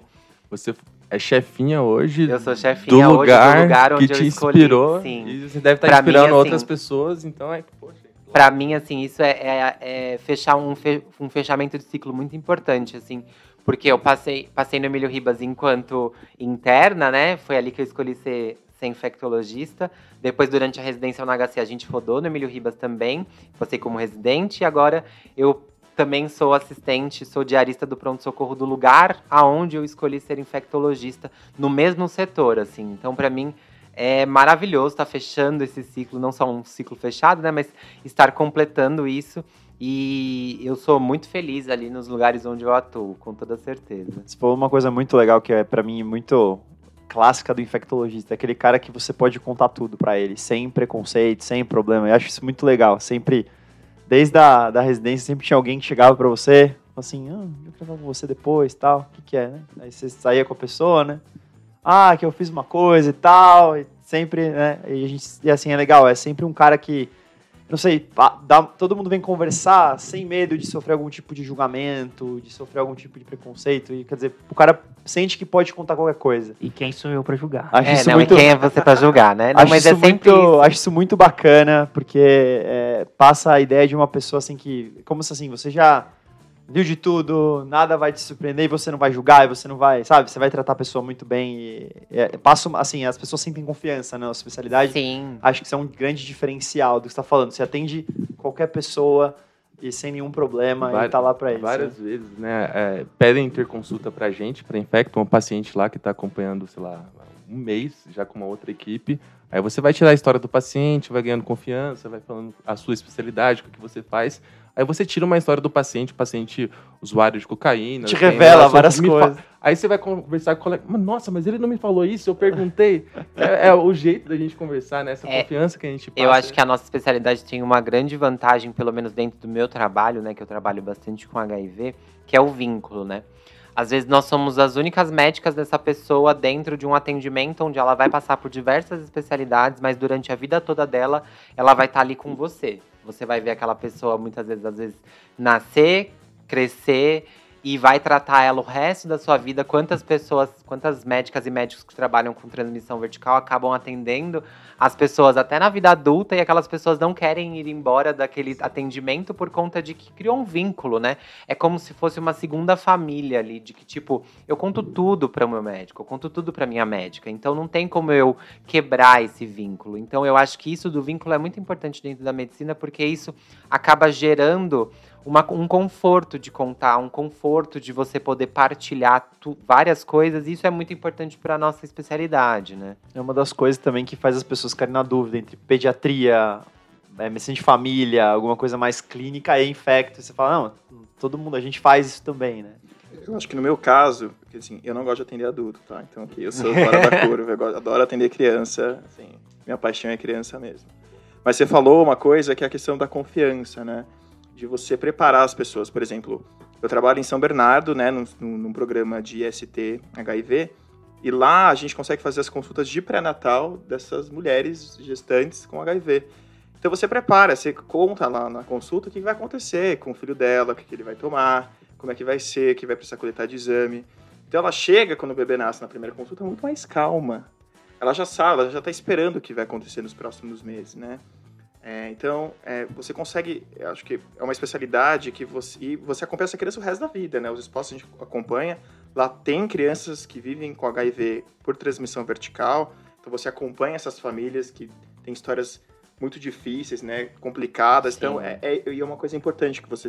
você é chefinha hoje. Eu sou chefinha do lugar, do lugar onde que te inspirou. Sim. E você deve estar pra inspirando mim, assim, outras pessoas, então é poxa. Para mim, assim, isso é, é, é fechar um, fe, um fechamento de ciclo muito importante, assim, porque eu passei, passei no Emílio Ribas enquanto interna, né? Foi ali que eu escolhi ser, ser infectologista. Depois, durante a residência no HC, a gente rodou no Emílio Ribas também. Passei como residente e agora eu também sou assistente, sou diarista do pronto-socorro do lugar aonde eu escolhi ser infectologista, no mesmo setor, assim. Então, para mim, é maravilhoso estar tá fechando esse ciclo, não só um ciclo fechado, né, mas estar completando isso. E eu sou muito feliz ali nos lugares onde eu atuo, com toda certeza. Você falou uma coisa muito legal que é para mim muito clássica do infectologista, é aquele cara que você pode contar tudo para ele, sem preconceito, sem problema. Eu acho isso muito legal, sempre desde a da residência sempre tinha alguém que chegava para você, assim, ah, eu quero falar com você depois, tal, o que que é, né? Aí você saía com a pessoa, né? Ah, que eu fiz uma coisa e tal, e sempre, né? E, a gente, e assim, é legal, é sempre um cara que, não sei, dá, todo mundo vem conversar sem medo de sofrer algum tipo de julgamento, de sofrer algum tipo de preconceito. E, quer dizer, o cara sente que pode contar qualquer coisa. E quem sou eu para julgar? Acho é, isso não, muito... e quem é você para julgar, né? Não, acho mas é sempre muito, Acho isso muito bacana, porque é, passa a ideia de uma pessoa assim que, como se assim, você já viu de tudo, nada vai te surpreender e você não vai julgar, e você não vai, sabe? Você vai tratar a pessoa muito bem e, e passa, assim, as pessoas sentem confiança na nossa especialidade. Sim. Acho que isso é um grande diferencial do que você está falando. Você atende qualquer pessoa e sem nenhum problema e tá lá para isso. Várias né? vezes, né? É, pedem ter consulta pra gente, pra Infecto, um paciente lá que está acompanhando, sei lá, um mês já com uma outra equipe. Aí você vai tirar a história do paciente, vai ganhando confiança, vai falando a sua especialidade, o que você faz. Aí você tira uma história do paciente, paciente usuário de cocaína. Te revela várias coisas. Aí você vai conversar com o colega. Nossa, mas ele não me falou isso, eu perguntei. é, é, o jeito da gente conversar, né? Essa é, confiança que a gente passa. Eu acho que a nossa especialidade tem uma grande vantagem, pelo menos dentro do meu trabalho, né? Que eu trabalho bastante com HIV, que é o vínculo, né? Às vezes nós somos as únicas médicas dessa pessoa dentro de um atendimento onde ela vai passar por diversas especialidades, mas durante a vida toda dela, ela vai estar ali com você. Você vai ver aquela pessoa muitas vezes, às vezes, nascer, crescer e vai tratar ela o resto da sua vida. Quantas pessoas, quantas médicas e médicos que trabalham com transmissão vertical acabam atendendo as pessoas até na vida adulta e aquelas pessoas não querem ir embora daquele atendimento por conta de que criou um vínculo, né? É como se fosse uma segunda família ali, de que tipo, eu conto tudo para o meu médico, eu conto tudo para minha médica. Então não tem como eu quebrar esse vínculo. Então eu acho que isso do vínculo é muito importante dentro da medicina porque isso acaba gerando uma, um conforto de contar, um conforto de você poder partilhar tu, várias coisas. E isso é muito importante para a nossa especialidade, né? É uma das coisas também que faz as pessoas ficarem na dúvida entre pediatria, é, medicina de família, alguma coisa mais clínica e infecto. Você fala, não, todo mundo, a gente faz isso também, né? Eu acho que no meu caso, porque, assim, eu não gosto de atender adulto, tá? Então aqui eu sou fora da curva, eu adoro atender criança, assim, minha paixão é criança mesmo. Mas você falou uma coisa que é a questão da confiança, né? De você preparar as pessoas. Por exemplo, eu trabalho em São Bernardo, né, num, num programa de IST HIV, e lá a gente consegue fazer as consultas de pré-natal dessas mulheres gestantes com HIV. Então você prepara, você conta lá na consulta o que vai acontecer com o filho dela, o que ele vai tomar, como é que vai ser, que vai precisar coletar de exame. Então ela chega quando o bebê nasce na primeira consulta muito mais calma. Ela já sabe, ela já está esperando o que vai acontecer nos próximos meses, né? É, então, é, você consegue, acho que é uma especialidade que você, e você acompanha essa criança o resto da vida, né? Os esposos a gente acompanha, lá tem crianças que vivem com HIV por transmissão vertical, então você acompanha essas famílias que têm histórias muito difíceis, né? Complicadas, então, Sim. então é, é, é uma coisa importante que você,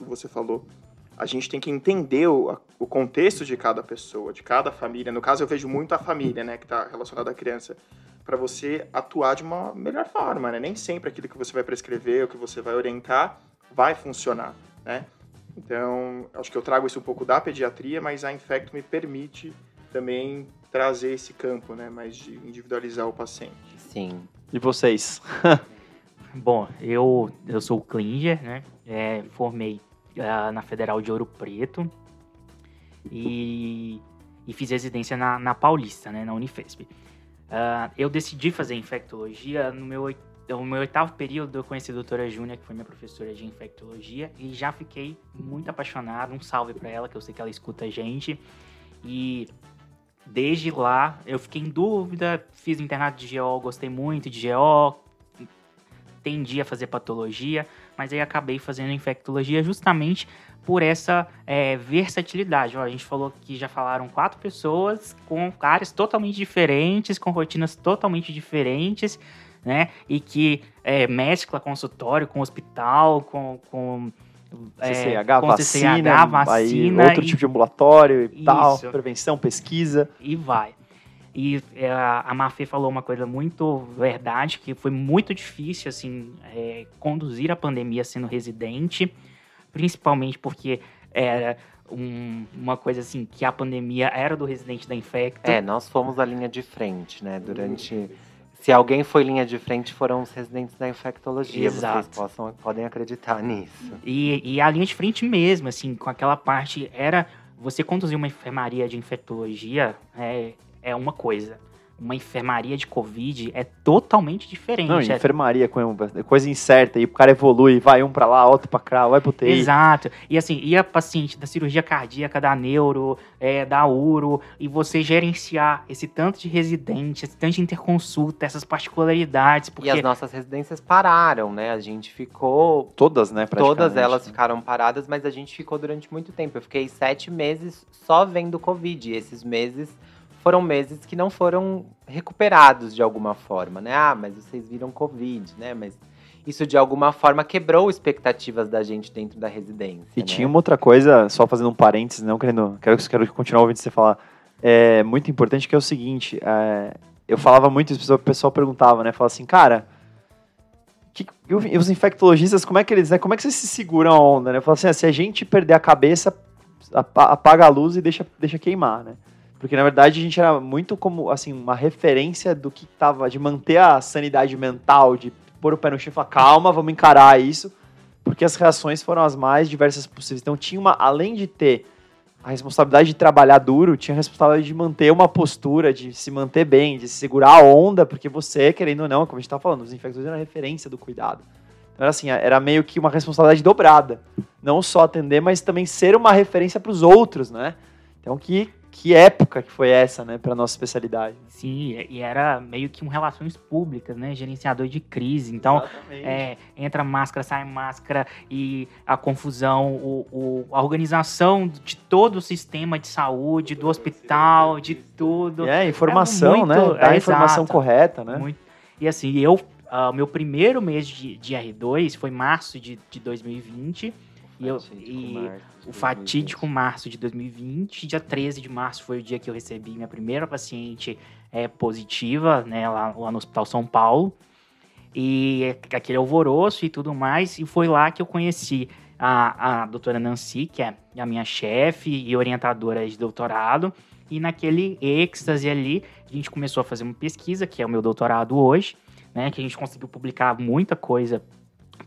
você falou. A gente tem que entender o, o contexto de cada pessoa, de cada família. No caso, eu vejo muito a família, né, que está relacionada à criança para você atuar de uma melhor forma, né? Nem sempre aquilo que você vai prescrever, o que você vai orientar, vai funcionar, né? Então, acho que eu trago isso um pouco da pediatria, mas a Infecto me permite também trazer esse campo, né? Mais de individualizar o paciente. Sim. E vocês? Bom, eu, eu sou o Klinger, né? É, formei na Federal de Ouro Preto e, e fiz residência na, na Paulista, né? Na Unifesp. Uh, eu decidi fazer infectologia no meu, no meu oitavo período. Eu conheci a doutora Júnia, que foi minha professora de infectologia, e já fiquei muito apaixonado. Um salve para ela, que eu sei que ela escuta a gente. E desde lá eu fiquei em dúvida, fiz internato de GO, gostei muito de GO, tendi a fazer patologia, mas aí acabei fazendo infectologia justamente por essa é, versatilidade. Ó, a gente falou que já falaram quatro pessoas com áreas totalmente diferentes, com rotinas totalmente diferentes, né? E que é, mescla consultório com hospital, com, com CCH, é, vacina, CCH, vacina outro e, tipo de ambulatório e isso. tal, prevenção, pesquisa. E vai. E é, a Mafê falou uma coisa muito verdade, que foi muito difícil, assim, é, conduzir a pandemia sendo residente, principalmente porque era um, uma coisa assim, que a pandemia era do residente da Infecta. É, nós fomos a linha de frente, né? Durante. Se alguém foi linha de frente, foram os residentes da infectologia. Exato. Vocês possam, podem acreditar nisso. E, e a linha de frente mesmo, assim, com aquela parte, era você conduzir uma enfermaria de infectologia é, é uma coisa. uma enfermaria de Covid é totalmente diferente. Não, É- enfermaria, com- coisa incerta, e o cara evolui, vai um pra lá, outro pra cá, vai pro TI. Exato. E assim, e a paciente da cirurgia cardíaca, da neuro, é, da uro, e você gerenciar esse tanto de residente, esse tanto de interconsulta, essas particularidades, porque E as nossas residências pararam, né? A gente ficou. Todas, né, Todas elas ficaram paradas, mas a gente ficou durante muito tempo. Eu fiquei sete meses só vendo Covid. E esses meses foram meses que não foram recuperados de alguma forma, né? Ah, mas vocês viram Covid, né? Mas isso de alguma forma quebrou expectativas da gente dentro da residência. E né? tinha uma outra coisa, só fazendo um parênteses, não querendo. Quero, quero continuar ouvindo você falar. É muito importante que é o seguinte: é, eu falava muito, isso, o pessoal perguntava, né? Falava assim, cara. que- e os infectologistas, como é que eles, né, como é que vocês se seguram a onda, né? Eu falo assim, ah, se a gente perder a cabeça, apa- apaga a luz e deixa, deixa queimar, né? Porque na verdade a gente era muito como assim uma referência do que tava de manter a sanidade mental, de pôr o pé no chão e falar calma, vamos encarar isso, porque as reações foram as mais diversas possíveis. Então tinha uma, além de ter a responsabilidade de trabalhar duro, tinha a responsabilidade de manter uma postura, de se manter bem, de segurar a onda, porque você, querendo ou não, como a gente tá falando, os infectores eram a referência do cuidado. Então era assim, era meio que uma responsabilidade dobrada. Não só atender, mas também ser uma referência para os outros, né? Então que, que época que foi essa, né, para nossa especialidade. sim, e era meio que um relações públicas, né? Gerenciador de crise. Então. É, entra máscara, sai máscara e a confusão, o, o- a organização de todo o sistema de saúde, do hospital, de tudo. É, informação, muito- né? Dar a informação exato. correta, né? Muito- E assim, eu, ah, meu primeiro mês de, de R2 foi março de, de 2020. E, eu, e o fatídico março de 2020, dia 13 de março foi o dia que eu recebi minha primeira paciente é, positiva, né, lá, lá no Hospital São Paulo. E aquele alvoroço e tudo mais, e foi lá que eu conheci a, a doutora Nancy, que é a minha chefe e orientadora de doutorado. E naquele êxtase ali, a gente começou a fazer uma pesquisa, que é o meu doutorado hoje, né, que a gente conseguiu publicar muita coisa,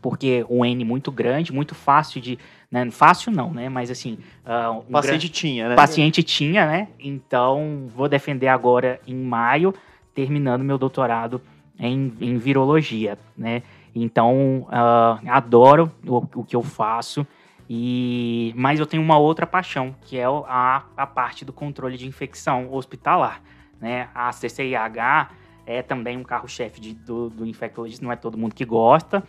porque o N muito grande, muito fácil de. Né, fácil não, né? Mas assim. ah, um paciente tinha, né? paciente tinha, né? Então, vou defender agora em maio, terminando meu doutorado em, em virologia, né? Então, ah, adoro o, o que eu faço, e mas eu tenho uma outra paixão, que é a, a parte do controle de infecção hospitalar, né? A CCIH é também um carro-chefe do, do infectologista, não é todo mundo que gosta,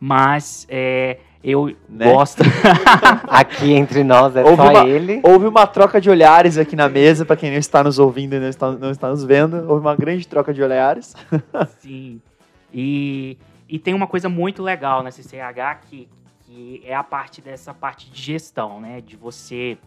mas é, eu Né? gosto... Aqui entre nós é Houve só uma- ele. Houve uma troca de olhares aqui na mesa, para quem não está nos ouvindo e não está, não está nos vendo. Houve uma grande troca de olhares. Sim. E, e tem uma coisa muito legal na CCH que, que é a parte dessa parte de gestão, né? De você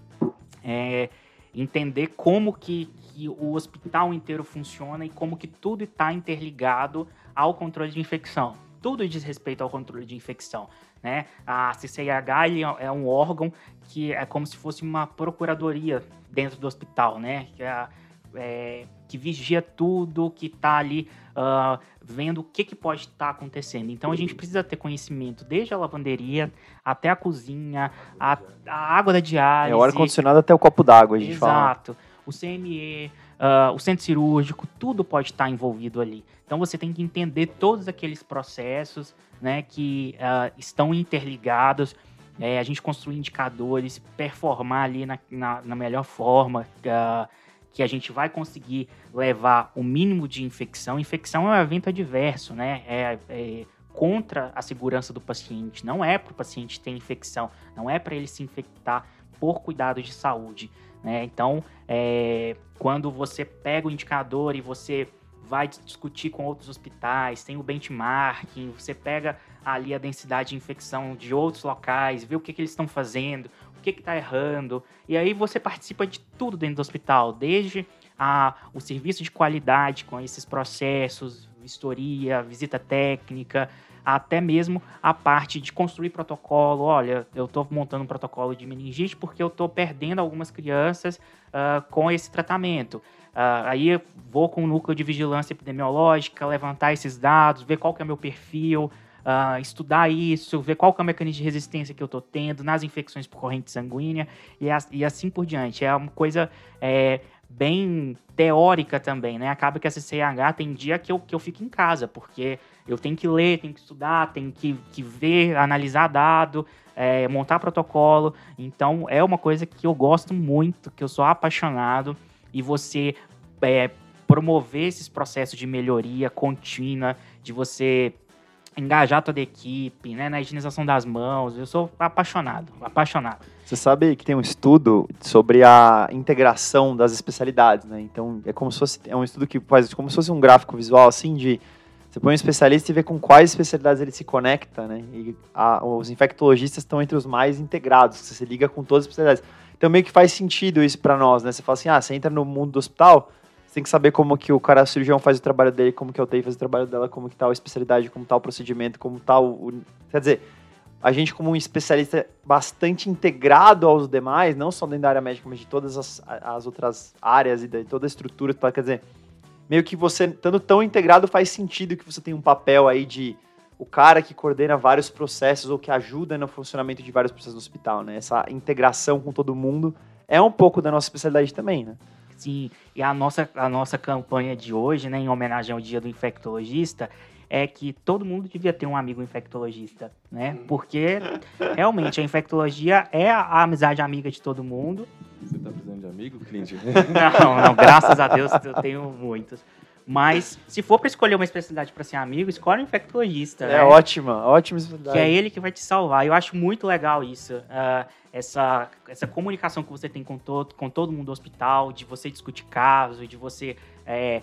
é, entender como que, que o hospital inteiro funciona e como que tudo está interligado ao controle de infecção. Tudo diz respeito ao controle de infecção. Né? A CCIH ele é um órgão que é como se fosse uma procuradoria dentro do hospital, né? Que, é, é, que vigia tudo, que está ali ah, vendo o que, que pode estar acontecendo. Então a gente precisa ter conhecimento desde a lavanderia até a cozinha, a, a água da diálise. É o ar-condicionado até o copo d'água, a gente fala. Exato. O CME, ah, o centro cirúrgico, tudo pode estar envolvido ali. Então você tem que entender todos aqueles processos né, que ah, estão interligados. É, a gente construir indicadores, performar ali na, na, na melhor forma, ah, que a gente vai conseguir levar o mínimo de infecção. Infecção é um evento adverso, né? É, é contra a segurança do paciente. Não é para o paciente ter infecção, não é para ele se infectar por cuidado de saúde. Né? Então, é, quando você pega o indicador e você vai discutir com outros hospitais, tem o benchmarking, você pega ali a densidade de infecção de outros locais, vê o que, que eles estão fazendo, o que está errando, e aí você participa de tudo dentro do hospital, desde a, o serviço de qualidade com esses processos, vistoria, visita técnica, até mesmo a parte de construir protocolo. Olha, eu estou montando um protocolo de meningite porque eu estou perdendo algumas crianças ah, com esse tratamento. Ah, aí eu vou com o núcleo de vigilância epidemiológica, levantar esses dados, ver qual que é o meu perfil, ah, estudar isso, ver qual que é o mecanismo de resistência que eu estou tendo nas infecções por corrente sanguínea e, as- e assim por diante. É uma coisa é, bem teórica também, né? Acaba que a CCH tem dia que eu, que eu fico em casa, porque eu tenho que ler, tenho que estudar, tenho que, que ver, analisar dado, é, montar protocolo. Então é uma coisa que eu gosto muito, que eu sou apaixonado. E você é, promover esses processos de melhoria contínua, de você engajar toda a equipe, né, na higienização das mãos. Eu sou apaixonado, apaixonado. Você sabe que tem um estudo sobre a integração das especialidades, né? Então é como se fosse é um estudo que faz como se fosse um gráfico visual assim de você põe um especialista e vê com quais especialidades ele se conecta, né? E a, os infectologistas estão entre os mais integrados, você se liga com todas as especialidades. Então meio que faz sentido isso para nós, né? Você fala assim, ah, você entra no mundo do hospital, você tem que saber como que o cara cirurgião faz o trabalho dele, como que a UTI faz o trabalho dela, como que tá a especialidade, como tá o procedimento, como tá o. Quer dizer, a gente como um especialista bastante integrado aos demais, não só dentro da área médica, mas de todas as, as outras áreas e de toda a estrutura, quer dizer, meio que você, estando tão integrado, faz sentido que você tem um papel aí de o cara que coordena vários processos ou que ajuda no funcionamento de vários processos do hospital, né? Essa integração com todo mundo é um pouco da nossa especialidade também, né? Sim, e a nossa, a nossa campanha de hoje, né, em homenagem ao Dia do Infectologista, é que todo mundo devia ter um amigo infectologista, né? Porque realmente a infectologia é a amizade amiga de todo mundo você tá precisando de amigo, Clint? não, não, graças a Deus eu tenho muitos. Mas se for para escolher uma especialidade para ser amigo, escolhe um infectologista. É né? ótima, ótima especialidade. Que é ele que vai te salvar. Eu acho muito legal isso. Uh, essa, essa comunicação que você tem com todo, com todo mundo do hospital, de você discutir casos, de você é,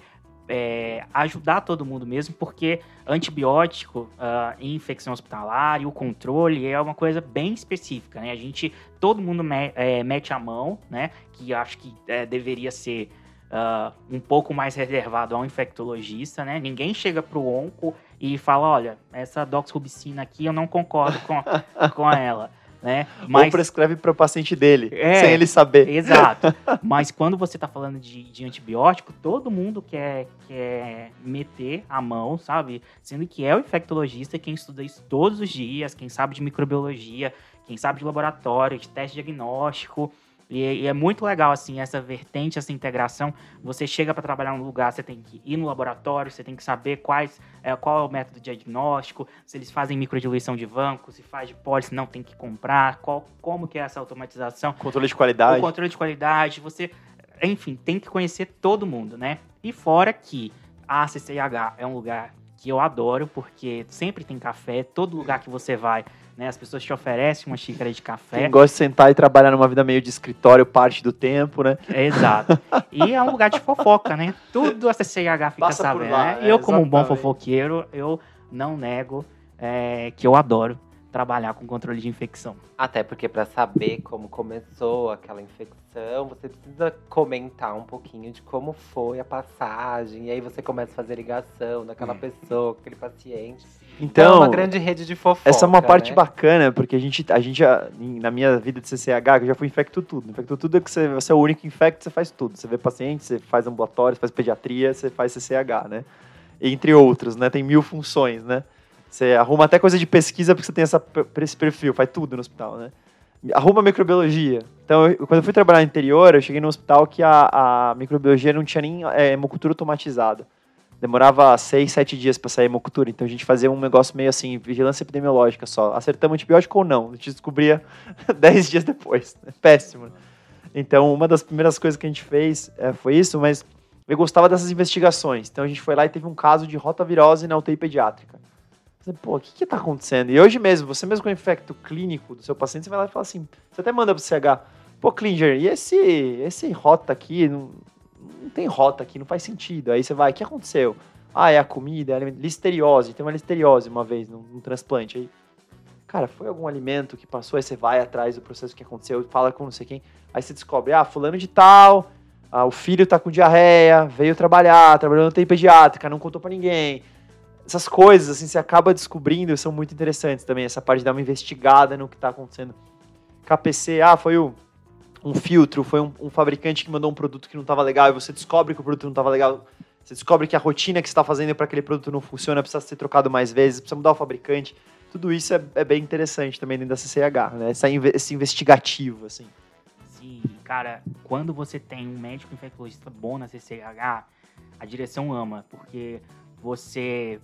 é, ajudar todo mundo mesmo, porque antibiótico uh, em infecção hospitalar e o controle é uma coisa bem específica, né? A gente, todo mundo me, é, mete a mão, né? Que acho que é, deveria ser uh, um pouco mais reservado ao infectologista, né? Ninguém chega pro onco e fala, olha, essa doxrubicina aqui eu não concordo com, com ela né? Mas, Ou prescreve para o paciente dele, é, sem ele saber. Exato. Mas quando você está falando de, de, antibiótico, todo mundo quer, quer meter a mão, sabe? Sendo que é o infectologista quem estuda isso todos os dias, quem sabe de microbiologia, quem sabe de laboratório, de teste diagnóstico. E, e, é muito legal, assim, essa vertente, essa integração. Você chega para trabalhar num lugar, você tem que ir no laboratório, você tem que saber quais, é, qual é o método de diagnóstico, se eles fazem microdiluição de banco, se faz de pólice, não tem que comprar, qual, como que é essa automatização. Controle de qualidade. O controle de qualidade, você... Enfim, tem que conhecer todo mundo, né? E fora que a CCIH é um lugar que eu adoro, porque sempre tem café, todo lugar que você vai né? As pessoas te oferecem uma xícara de café. Quem gosta de sentar e trabalhar numa vida meio de escritório parte do tempo, né? É, exato. E é um lugar de fofoca, né? Tudo a CCH fica Passa sabendo, lá, né? É, eu, como um bom fofoqueiro, eu não nego é, que eu adoro trabalhar com controle de infecção. Até porque para saber como começou aquela infecção, você precisa comentar um pouquinho de como foi a passagem. E aí você começa a fazer ligação daquela hum. pessoa, com aquele paciente. Então, é uma grande rede de fofoca. Essa é uma parte né? bacana, porque a gente, a gente já, na minha vida de CCH, eu já fui infecto tudo. Infecto tudo é que você, você é o único infecto, você faz tudo. Você vê paciente, você faz ambulatório, você faz pediatria, você faz CCH, né? Entre outros, né? Tem mil funções, né? Você arruma até coisa de pesquisa porque você tem essa, esse perfil, faz tudo no hospital, né? Arruma microbiologia. Então, eu, quando eu fui trabalhar no interior, eu cheguei num hospital que a, a microbiologia não tinha nem é, hemocultura automatizada. Demorava seis, sete dias para sair hemocultura. Então, a gente fazia um negócio meio assim, vigilância epidemiológica só. Acertamos antibiótico ou não. A gente descobria dez dias depois. Péssimo. Então, uma das primeiras coisas que a gente fez é, foi isso, mas eu gostava dessas investigações. Então, a gente foi lá e teve um caso de rotavirose na UTI pediátrica. Pô, o que que tá acontecendo? E hoje mesmo, você mesmo com o infecto clínico do seu paciente, você vai lá e fala assim, você até manda pro CH, pô, Klinger, e esse, esse rota aqui, não, não tem rota aqui, não faz sentido. Aí você vai, o que aconteceu? Ah, é a comida, é a listeriose, tem uma listeriose uma vez num transplante. Aí, cara, foi algum alimento que passou, aí você vai atrás do processo que aconteceu, fala com não sei quem, aí você descobre, ah, fulano de tal, ah, o filho tá com diarreia, veio trabalhar, trabalhou no tempo pediátrica, não contou para ninguém essas coisas, assim, você acaba descobrindo, são muito interessantes também, essa parte de dar uma investigada no que está acontecendo. KPC, ah, foi o, um filtro, foi um, um, fabricante que mandou um produto que não estava legal, e você descobre que o produto não estava legal, você descobre que a rotina que você está fazendo para aquele produto não funciona, precisa ser trocado mais vezes, precisa mudar o fabricante. Tudo isso é, é bem interessante também dentro da CCH, né? Essa, esse investigativo, assim. Sim, cara, quando você tem um médico infectologista bom na CCH, a direção ama, porque você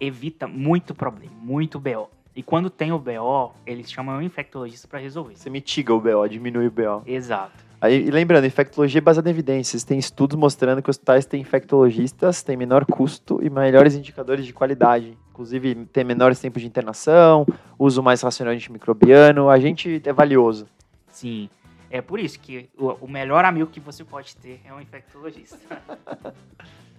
evita muito problema, muito BO. E quando tem o BO, eles chamam o infectologista para resolver. Você mitiga o BO, diminui o BO. Exato. Aí, e lembrando, infectologia é baseada em evidências. Tem estudos mostrando que hospitais têm infectologistas, têm menor custo e melhores indicadores de qualidade. Inclusive, tem menores tempos de internação, uso mais racional de antimicrobiano. A gente é valioso. Sim. É por isso que o, o melhor amigo que você pode ter é um infectologista.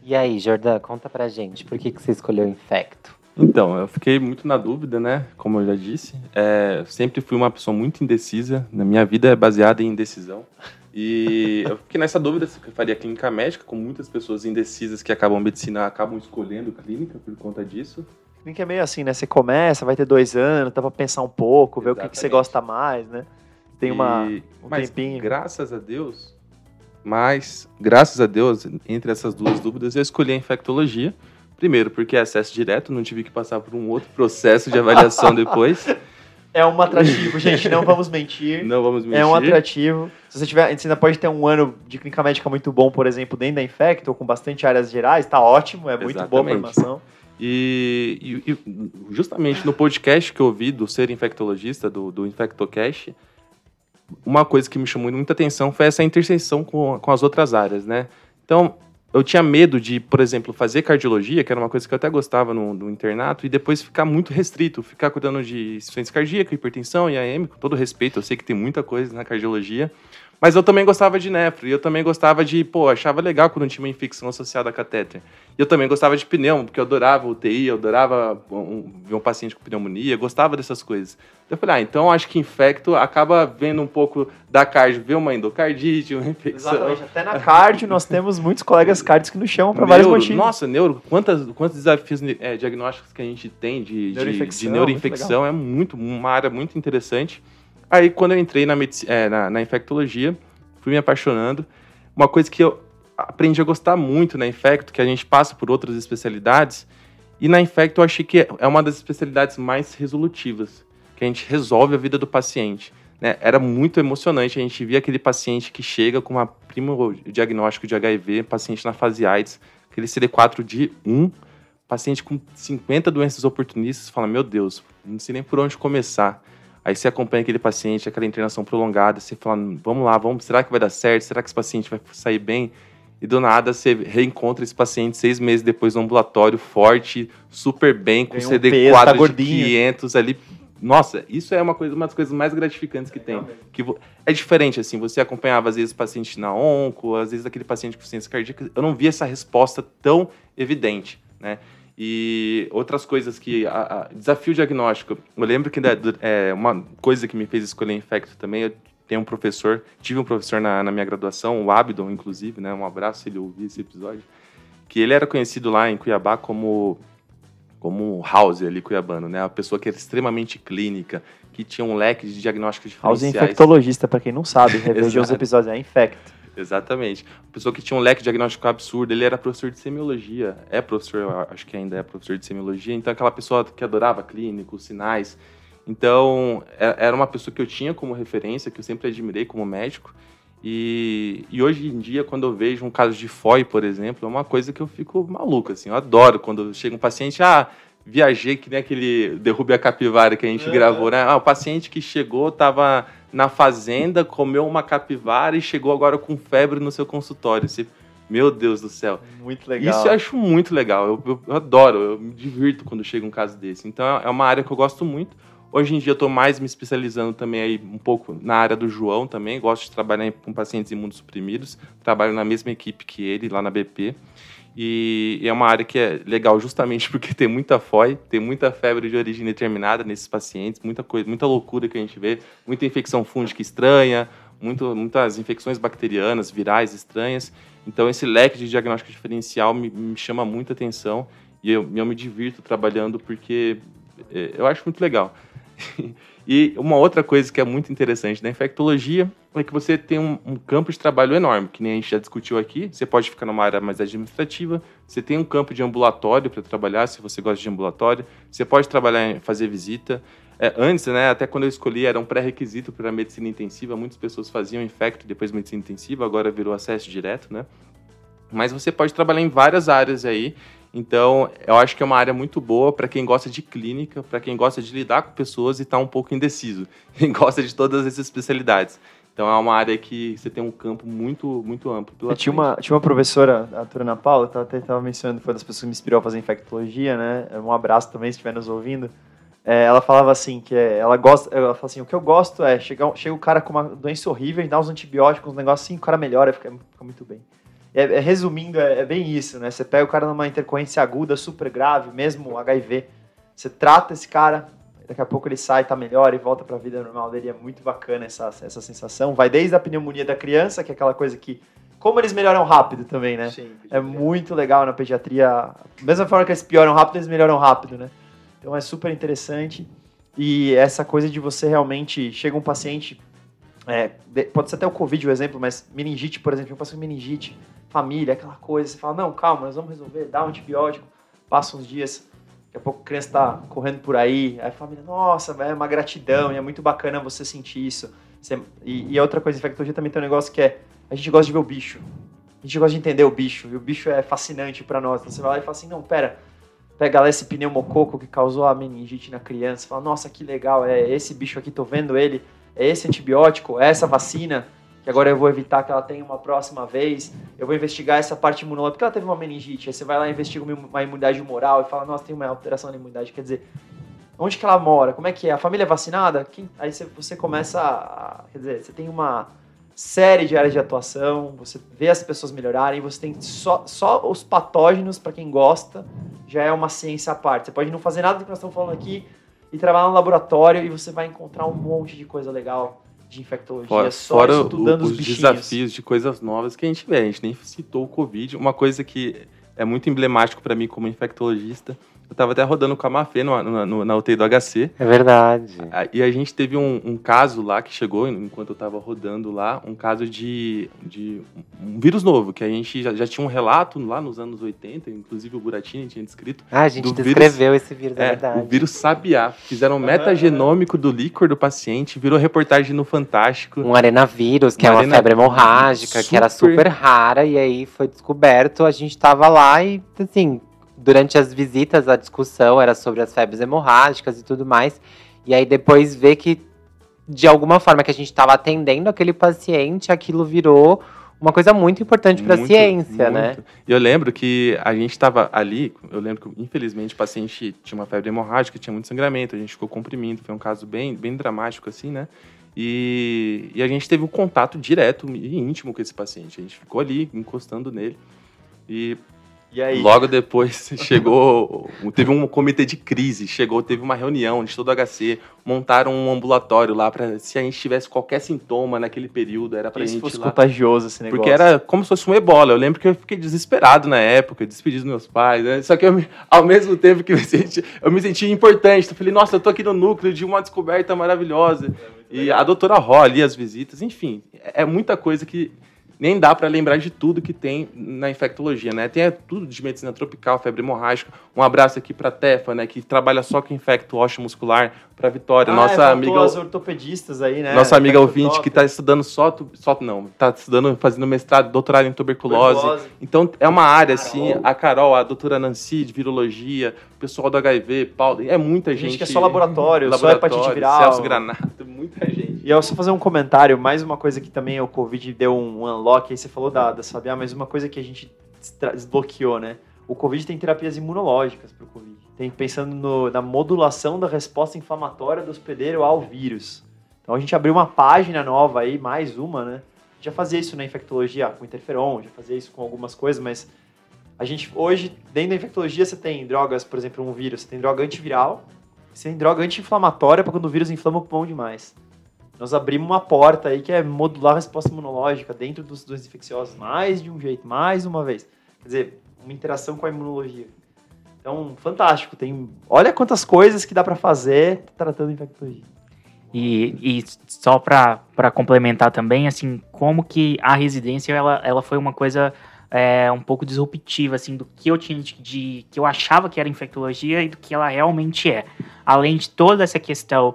E aí, Jordan, conta pra gente, por que, que você escolheu infecto? Então, eu fiquei muito na dúvida, né? Como eu já disse. É, sempre fui uma pessoa muito indecisa. Na minha vida é baseada em indecisão. E eu fiquei nessa dúvida se eu faria clínica médica, com muitas pessoas indecisas que acabam medicina, acabam escolhendo clínica por conta disso. Clínica é meio assim, né? Você começa, vai ter dois anos, dá pra pensar um pouco, ver o que, que você Exatamente. gosta mais, né? Tem uma, E- um mas, tempinho. graças a Deus, mas, graças a Deus, entre essas duas dúvidas, eu escolhi a infectologia. Primeiro, porque é acesso direto, não tive que passar por um outro processo de avaliação depois. É um atrativo, gente, não vamos mentir. Não vamos mentir. É um atrativo. Se você tiver, você ainda pode ter um ano de clínica médica muito bom, por exemplo, dentro da Infecto, ou com bastante áreas gerais, tá ótimo, é muito boa a Exatamente. formação. E, e- e justamente no podcast que eu ouvi do Ser Infectologista, do, do InfectoCast, uma coisa que me chamou muita atenção foi essa interseção com, com as outras áreas, né? Então, eu tinha medo de, por exemplo, fazer cardiologia, que era uma coisa que eu até gostava no, no internato, e depois ficar muito restrito, ficar cuidando de insuficiência cardíaca, hipertensão e AM, com todo respeito, eu sei que tem muita coisa na cardiologia, mas eu também gostava de nefro, e eu também gostava de, pô, achava legal quando tinha uma infecção associada a catéter. E eu também gostava de pneumo, porque eu adorava UTI, eu adorava um- ver um paciente com pneumonia, eu gostava dessas coisas. Então eu falei, ah, então acho que infecto acaba vendo um pouco da cardio, ver uma endocardite, uma infecção. Exatamente. Até na cardio, nós temos muitos colegas cardios que nos chamam para vários motivos. Nossa, neuro, quantas, quantos desafios é, diagnósticos que a gente tem de, de, Neuroinfecção, de neuroinfecção, é muito, uma área muito interessante. Aí, quando eu entrei na, é, na, na infectologia, fui me apaixonando. Uma coisa que eu aprendi a gostar muito na infecto, que a gente passa por outras especialidades, e na infecto eu achei que é uma das especialidades mais resolutivas, que a gente resolve a vida do paciente. né? Era muito emocionante, a gente via aquele paciente que chega com uma primo diagnóstico de HIV, paciente na fase AIDS, aquele CD4 de 1, paciente com 50 doenças oportunistas, fala, meu Deus, não sei nem por onde começar. Aí você acompanha aquele paciente, aquela internação prolongada, você fala, vamos lá, vamos, será que vai dar certo? Será que esse paciente vai sair bem? E do nada você reencontra esse paciente seis meses depois no ambulatório, forte, super bem, com Ganhou um CD4 peso, tá de gordinho. 500 ali. Nossa, isso é uma, coisa, uma das coisas mais gratificantes que tem. Que é diferente, assim, você acompanhava às vezes o paciente na onco, às vezes aquele paciente com ciência cardíaca, eu não vi essa resposta tão evidente, né? E outras coisas que. A, a- desafio diagnóstico. Eu lembro que do- é, uma coisa que me fez escolher infecto também. Eu tenho um professor, tive um professor na, na minha graduação, o Abdon, inclusive, né? Um abraço se ele ouvir esse episódio. Que ele era conhecido lá em Cuiabá como como House ali cuiabano, né? Uma pessoa que era extremamente clínica, que tinha um leque de diagnósticos House é diferenciais. infectologista, para quem não sabe, reveja os episódios, é infect. Exatamente. Uma pessoa que tinha um leque diagnóstico absurdo, ele era professor de semiologia, é professor, acho que ainda é professor de semiologia, então aquela pessoa que adorava clínicos, sinais. Então, é- era uma pessoa que eu tinha como referência, que eu sempre admirei como médico. E, e hoje em dia, quando eu vejo um caso de FOI, por exemplo, é uma coisa que eu fico maluco, assim. Eu adoro quando chega um paciente, ah, viajei, que nem aquele derrube a capivara que a gente gravou, né? Ah, o paciente que chegou, estava na fazenda, comeu uma capivara e chegou agora com febre no seu consultório. Você, meu Deus do céu. Muito legal. Isso eu acho muito legal. Eu, eu- eu adoro, eu me divirto quando chega um caso desse. Então é uma área que eu gosto muito. Hoje em dia eu estou mais me especializando também aí um pouco na área do João também. Gosto de trabalhar com pacientes imunossuprimidos. Trabalho na mesma equipe que ele, lá na BP. E é uma área que é legal justamente porque tem muita FOI, tem muita febre de origem determinada nesses pacientes, muita coisa, muita loucura que a gente vê, muita infecção fúngica estranha, muito, muitas infecções bacterianas, virais estranhas. Então esse leque de diagnóstico diferencial me, me chama muita atenção e eu, eu me divirto trabalhando porque eh, eu acho muito legal. e uma outra coisa que é muito interessante na infectologia é que você tem um, um campo de trabalho enorme, que nem a gente já discutiu aqui. Você pode ficar numa área mais administrativa, você tem um campo de ambulatório para trabalhar, se você gosta de ambulatório, você pode trabalhar fazer visita. É, antes, né, até quando eu escolhi, era um pré-requisito para medicina intensiva. Muitas pessoas faziam infecto depois medicina intensiva, agora virou acesso direto, né? Mas você pode trabalhar em várias áreas aí. Então, eu acho que é uma área muito boa para quem gosta de clínica, para quem gosta de lidar com pessoas e está um pouco indeciso. Quem gosta de todas essas especialidades. Então, é uma área que você tem um campo muito, muito amplo. Eu tinha uma, tinha uma professora, a doutora Ana Paula, que até estava mencionando, foi uma das pessoas que me inspirou a fazer infectologia, né? Um abraço também, se estiver nos ouvindo. É, ela falava assim, que é, ela gosta, ela fala assim, o que eu gosto é, chegar, chega o cara com uma doença horrível, dá uns antibióticos, um negócio assim, o cara melhora, fica, fica muito bem. É, é, resumindo, é, é, bem isso, né? Você pega o cara numa intercorrência aguda, super grave, mesmo HIV, você trata esse cara, daqui a pouco ele sai, tá melhor e volta para a vida normal dele. É muito bacana essa, essa sensação. Vai desde a pneumonia da criança, que é aquela coisa que. Como eles melhoram rápido também, né? Sim, é muito legal na pediatria. Da mesma forma que eles pioram rápido, eles melhoram rápido, né? Então é super interessante. E essa coisa de você realmente. Chega um paciente. É, pode ser até o Covid o exemplo, mas meningite, por exemplo, um paciente com meningite família, aquela coisa. Você fala, não, calma, nós vamos resolver, dá um antibiótico, passa uns dias, daqui a pouco a criança está correndo por aí, aí a família, nossa, é uma gratidão, e é muito bacana você sentir isso. Você, e, e outra coisa, infectologia também tem um negócio que é, a gente gosta de ver o bicho. A gente gosta de entender o bicho, e o bicho é fascinante para nós. Então você vai lá e fala assim, não, pera, pega lá esse pneumococo que causou a meningite na criança, fala, nossa, que legal, é esse bicho aqui, tô vendo ele, é esse antibiótico, é essa vacina, que agora eu vou evitar que ela tenha uma próxima vez. Eu vou investigar essa parte imunológica, porque ela teve uma meningite. Aí você vai lá e investiga uma imunidade humoral e fala, nossa, tem uma alteração na imunidade. Quer dizer, onde que ela mora? Como é que é? A família é vacinada? Quem... Aí você, começa a... Quer dizer, você tem uma série de áreas de atuação, você vê as pessoas melhorarem, você tem só, só os patógenos, para quem gosta, já é uma ciência à parte. Você pode não fazer nada do que nós estamos falando aqui e trabalhar no laboratório e você vai encontrar um monte de coisa legal de infectologia, fora, só fora estudando o, os, os desafios de coisas novas que a gente vê. A gente nem citou o Covid. Uma coisa que é muito emblemático para mim como infectologista eu tava até rodando com a Mafê no, no, no, na UTI do HC. É verdade. E a gente teve um, um, caso lá que chegou, enquanto eu tava rodando lá, um caso de, de um vírus novo, que a gente já, já tinha um relato lá nos anos 80, inclusive o Buratini tinha descrito. Ah, a gente descreveu vírus, esse vírus, é, é verdade. O vírus Sabiá. Fizeram um metagenômico do líquor do paciente, virou reportagem no Fantástico. Um arenavírus, que um é uma febre hemorrágica, super... que era super rara, e aí foi descoberto, a gente tava lá e, assim, durante as visitas, a discussão era sobre as febres hemorrágicas e tudo mais. E aí depois ver que, de alguma forma que a gente estava atendendo aquele paciente, aquilo virou uma coisa muito importante para a ciência, né? muito. né? Eu lembro que a gente estava ali, eu lembro que infelizmente o paciente tinha uma febre hemorrágica, tinha muito sangramento, a gente ficou comprimindo, foi um caso bem, bem dramático assim, né? E, e a gente teve um contato direto e íntimo com esse paciente. A gente ficou ali encostando nele. E? Logo depois chegou, teve um comitê de crise, chegou, teve uma reunião de todo o HC, montaram um ambulatório lá para se a gente tivesse qualquer sintoma naquele período, era pra que gente fosse lá. contagioso esse negócio. Porque era como se fosse um ebola. Eu lembro que eu fiquei desesperado na época, despedi dos meus pais, né? Só que eu, ao mesmo tempo que eu me, senti, eu me sentia importante, eu falei, nossa, eu tô aqui no núcleo de uma descoberta maravilhosa. É e a doutora Ró ali, as visitas, enfim, é muita coisa que nem dá para lembrar de tudo que tem na infectologia, né? Tem tudo de medicina tropical, febre hemorrágica. Um abraço aqui para Tefa, né, que trabalha só com infecto muscular, para Vitória, ah, nossa é, amiga as ortopedistas aí, né? Nossa amiga ouvinte que está estudando só, só não, está estudando, fazendo mestrado, doutorado em tuberculose. tuberculose. Então é uma área assim, a Carol, a doutora Nancy de virologia, o pessoal do HIV, Paulo, é muita gente. Gente que é só laboratório, laboratório só hepatite viral. Celso Granato, muita gente. E eu só fazer um comentário, mais uma coisa que também o Covid deu um unlock, aí você falou da, da Sabiá, mas uma coisa que a gente desbloqueou, né? O Covid tem terapias imunológicas para o Covid. Tem pensando no, na modulação da resposta inflamatória do hospedeiro ao vírus. Então a gente abriu uma página nova aí, mais uma, né? Já fazia isso na infectologia com interferon, já fazia isso com algumas coisas, mas a gente hoje, dentro da infectologia, você tem drogas, por exemplo, um vírus, você tem droga antiviral, você tem droga anti-inflamatória para quando o vírus inflama o pulmão demais. Nós abrimos uma porta aí que é modular a resposta imunológica dentro dos doenças infecciosas, mais de um jeito, mais uma vez. Quer dizer, uma interação com a imunologia. Então, fantástico. Tem, olha quantas coisas que dá para fazer tratando infectologia. E, e só para complementar também, assim, como que a residência ela, ela foi uma coisa é, um pouco disruptiva, assim, do que eu tinha de, de, que eu achava que era infectologia e do que ela realmente é. Além de toda essa questão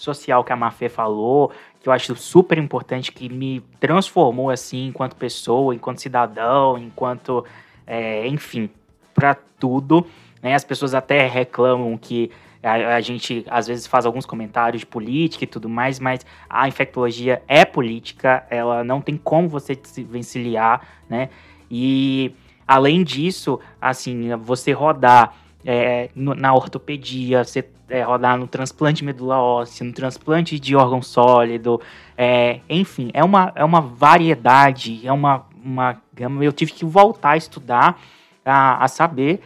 social que a Mafê falou, que eu acho super importante, que me transformou, assim, enquanto pessoa, enquanto cidadão, enquanto, é, enfim, para tudo, né? As pessoas até reclamam que a, a, gente às vezes faz alguns comentários de política e tudo mais, mas a infectologia é política, ela não tem como você se vencilhar, né? E além disso, assim, você rodar é, no, na ortopedia, você é, rodar no transplante medula óssea, no transplante de órgão sólido, é, enfim, é uma, é uma variedade, é uma, uma gama. Eu tive que voltar a estudar, a, a saber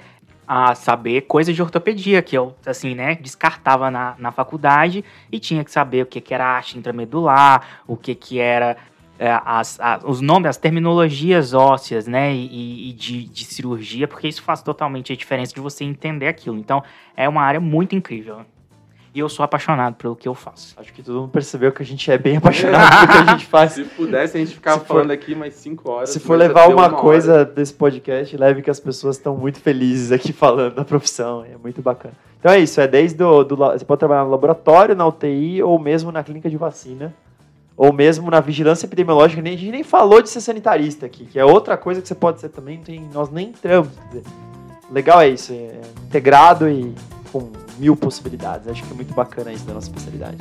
a saber coisas de ortopedia, que eu, assim, né, descartava na, na faculdade e tinha que saber o que, que era haste intramedular, o que, que era é, as, os nomes, as terminologias ósseas, né, e, e de, de, cirurgia, porque isso faz totalmente a diferença de você entender aquilo. Então, é uma área muito incrível. E eu sou apaixonado pelo que eu faço. Acho que todo mundo percebeu que a gente é bem apaixonado pelo que a gente faz. Se pudesse, a gente ficava for, falando aqui mais cinco horas. Se for levar uma, uma coisa hora. desse podcast, leve que as pessoas estão muito felizes aqui falando da profissão. É muito bacana. Então é isso, é desde do, do você pode trabalhar no laboratório, na UTI ou mesmo na clínica de vacina ou mesmo na vigilância epidemiológica, a gente nem falou de ser sanitarista aqui, que é outra coisa que você pode ser também, tem, nós nem entramos. Legal é isso, é integrado e com mil possibilidades. Acho que é muito bacana isso da nossa especialidade.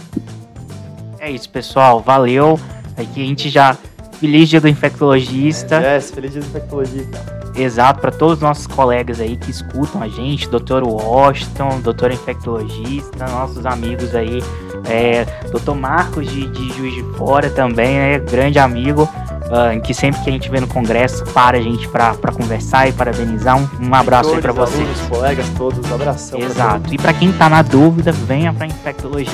É isso, pessoal. Valeu. Aqui a gente já. Feliz dia do infectologista. É, yes, feliz dia do infectologista. Exato, para todos os nossos colegas aí que escutam a gente, doutor Washington, doutor infectologista, nossos amigos aí, é, doutor Marcos de, de Juiz de Fora também, é grande amigo, uh, que sempre que a gente vê no congresso para a gente para conversar e parabenizar. Um, um abraço aí para vocês. Alunos, colegas todos, um abração. Exato, e para quem está na dúvida, venha para infectologia.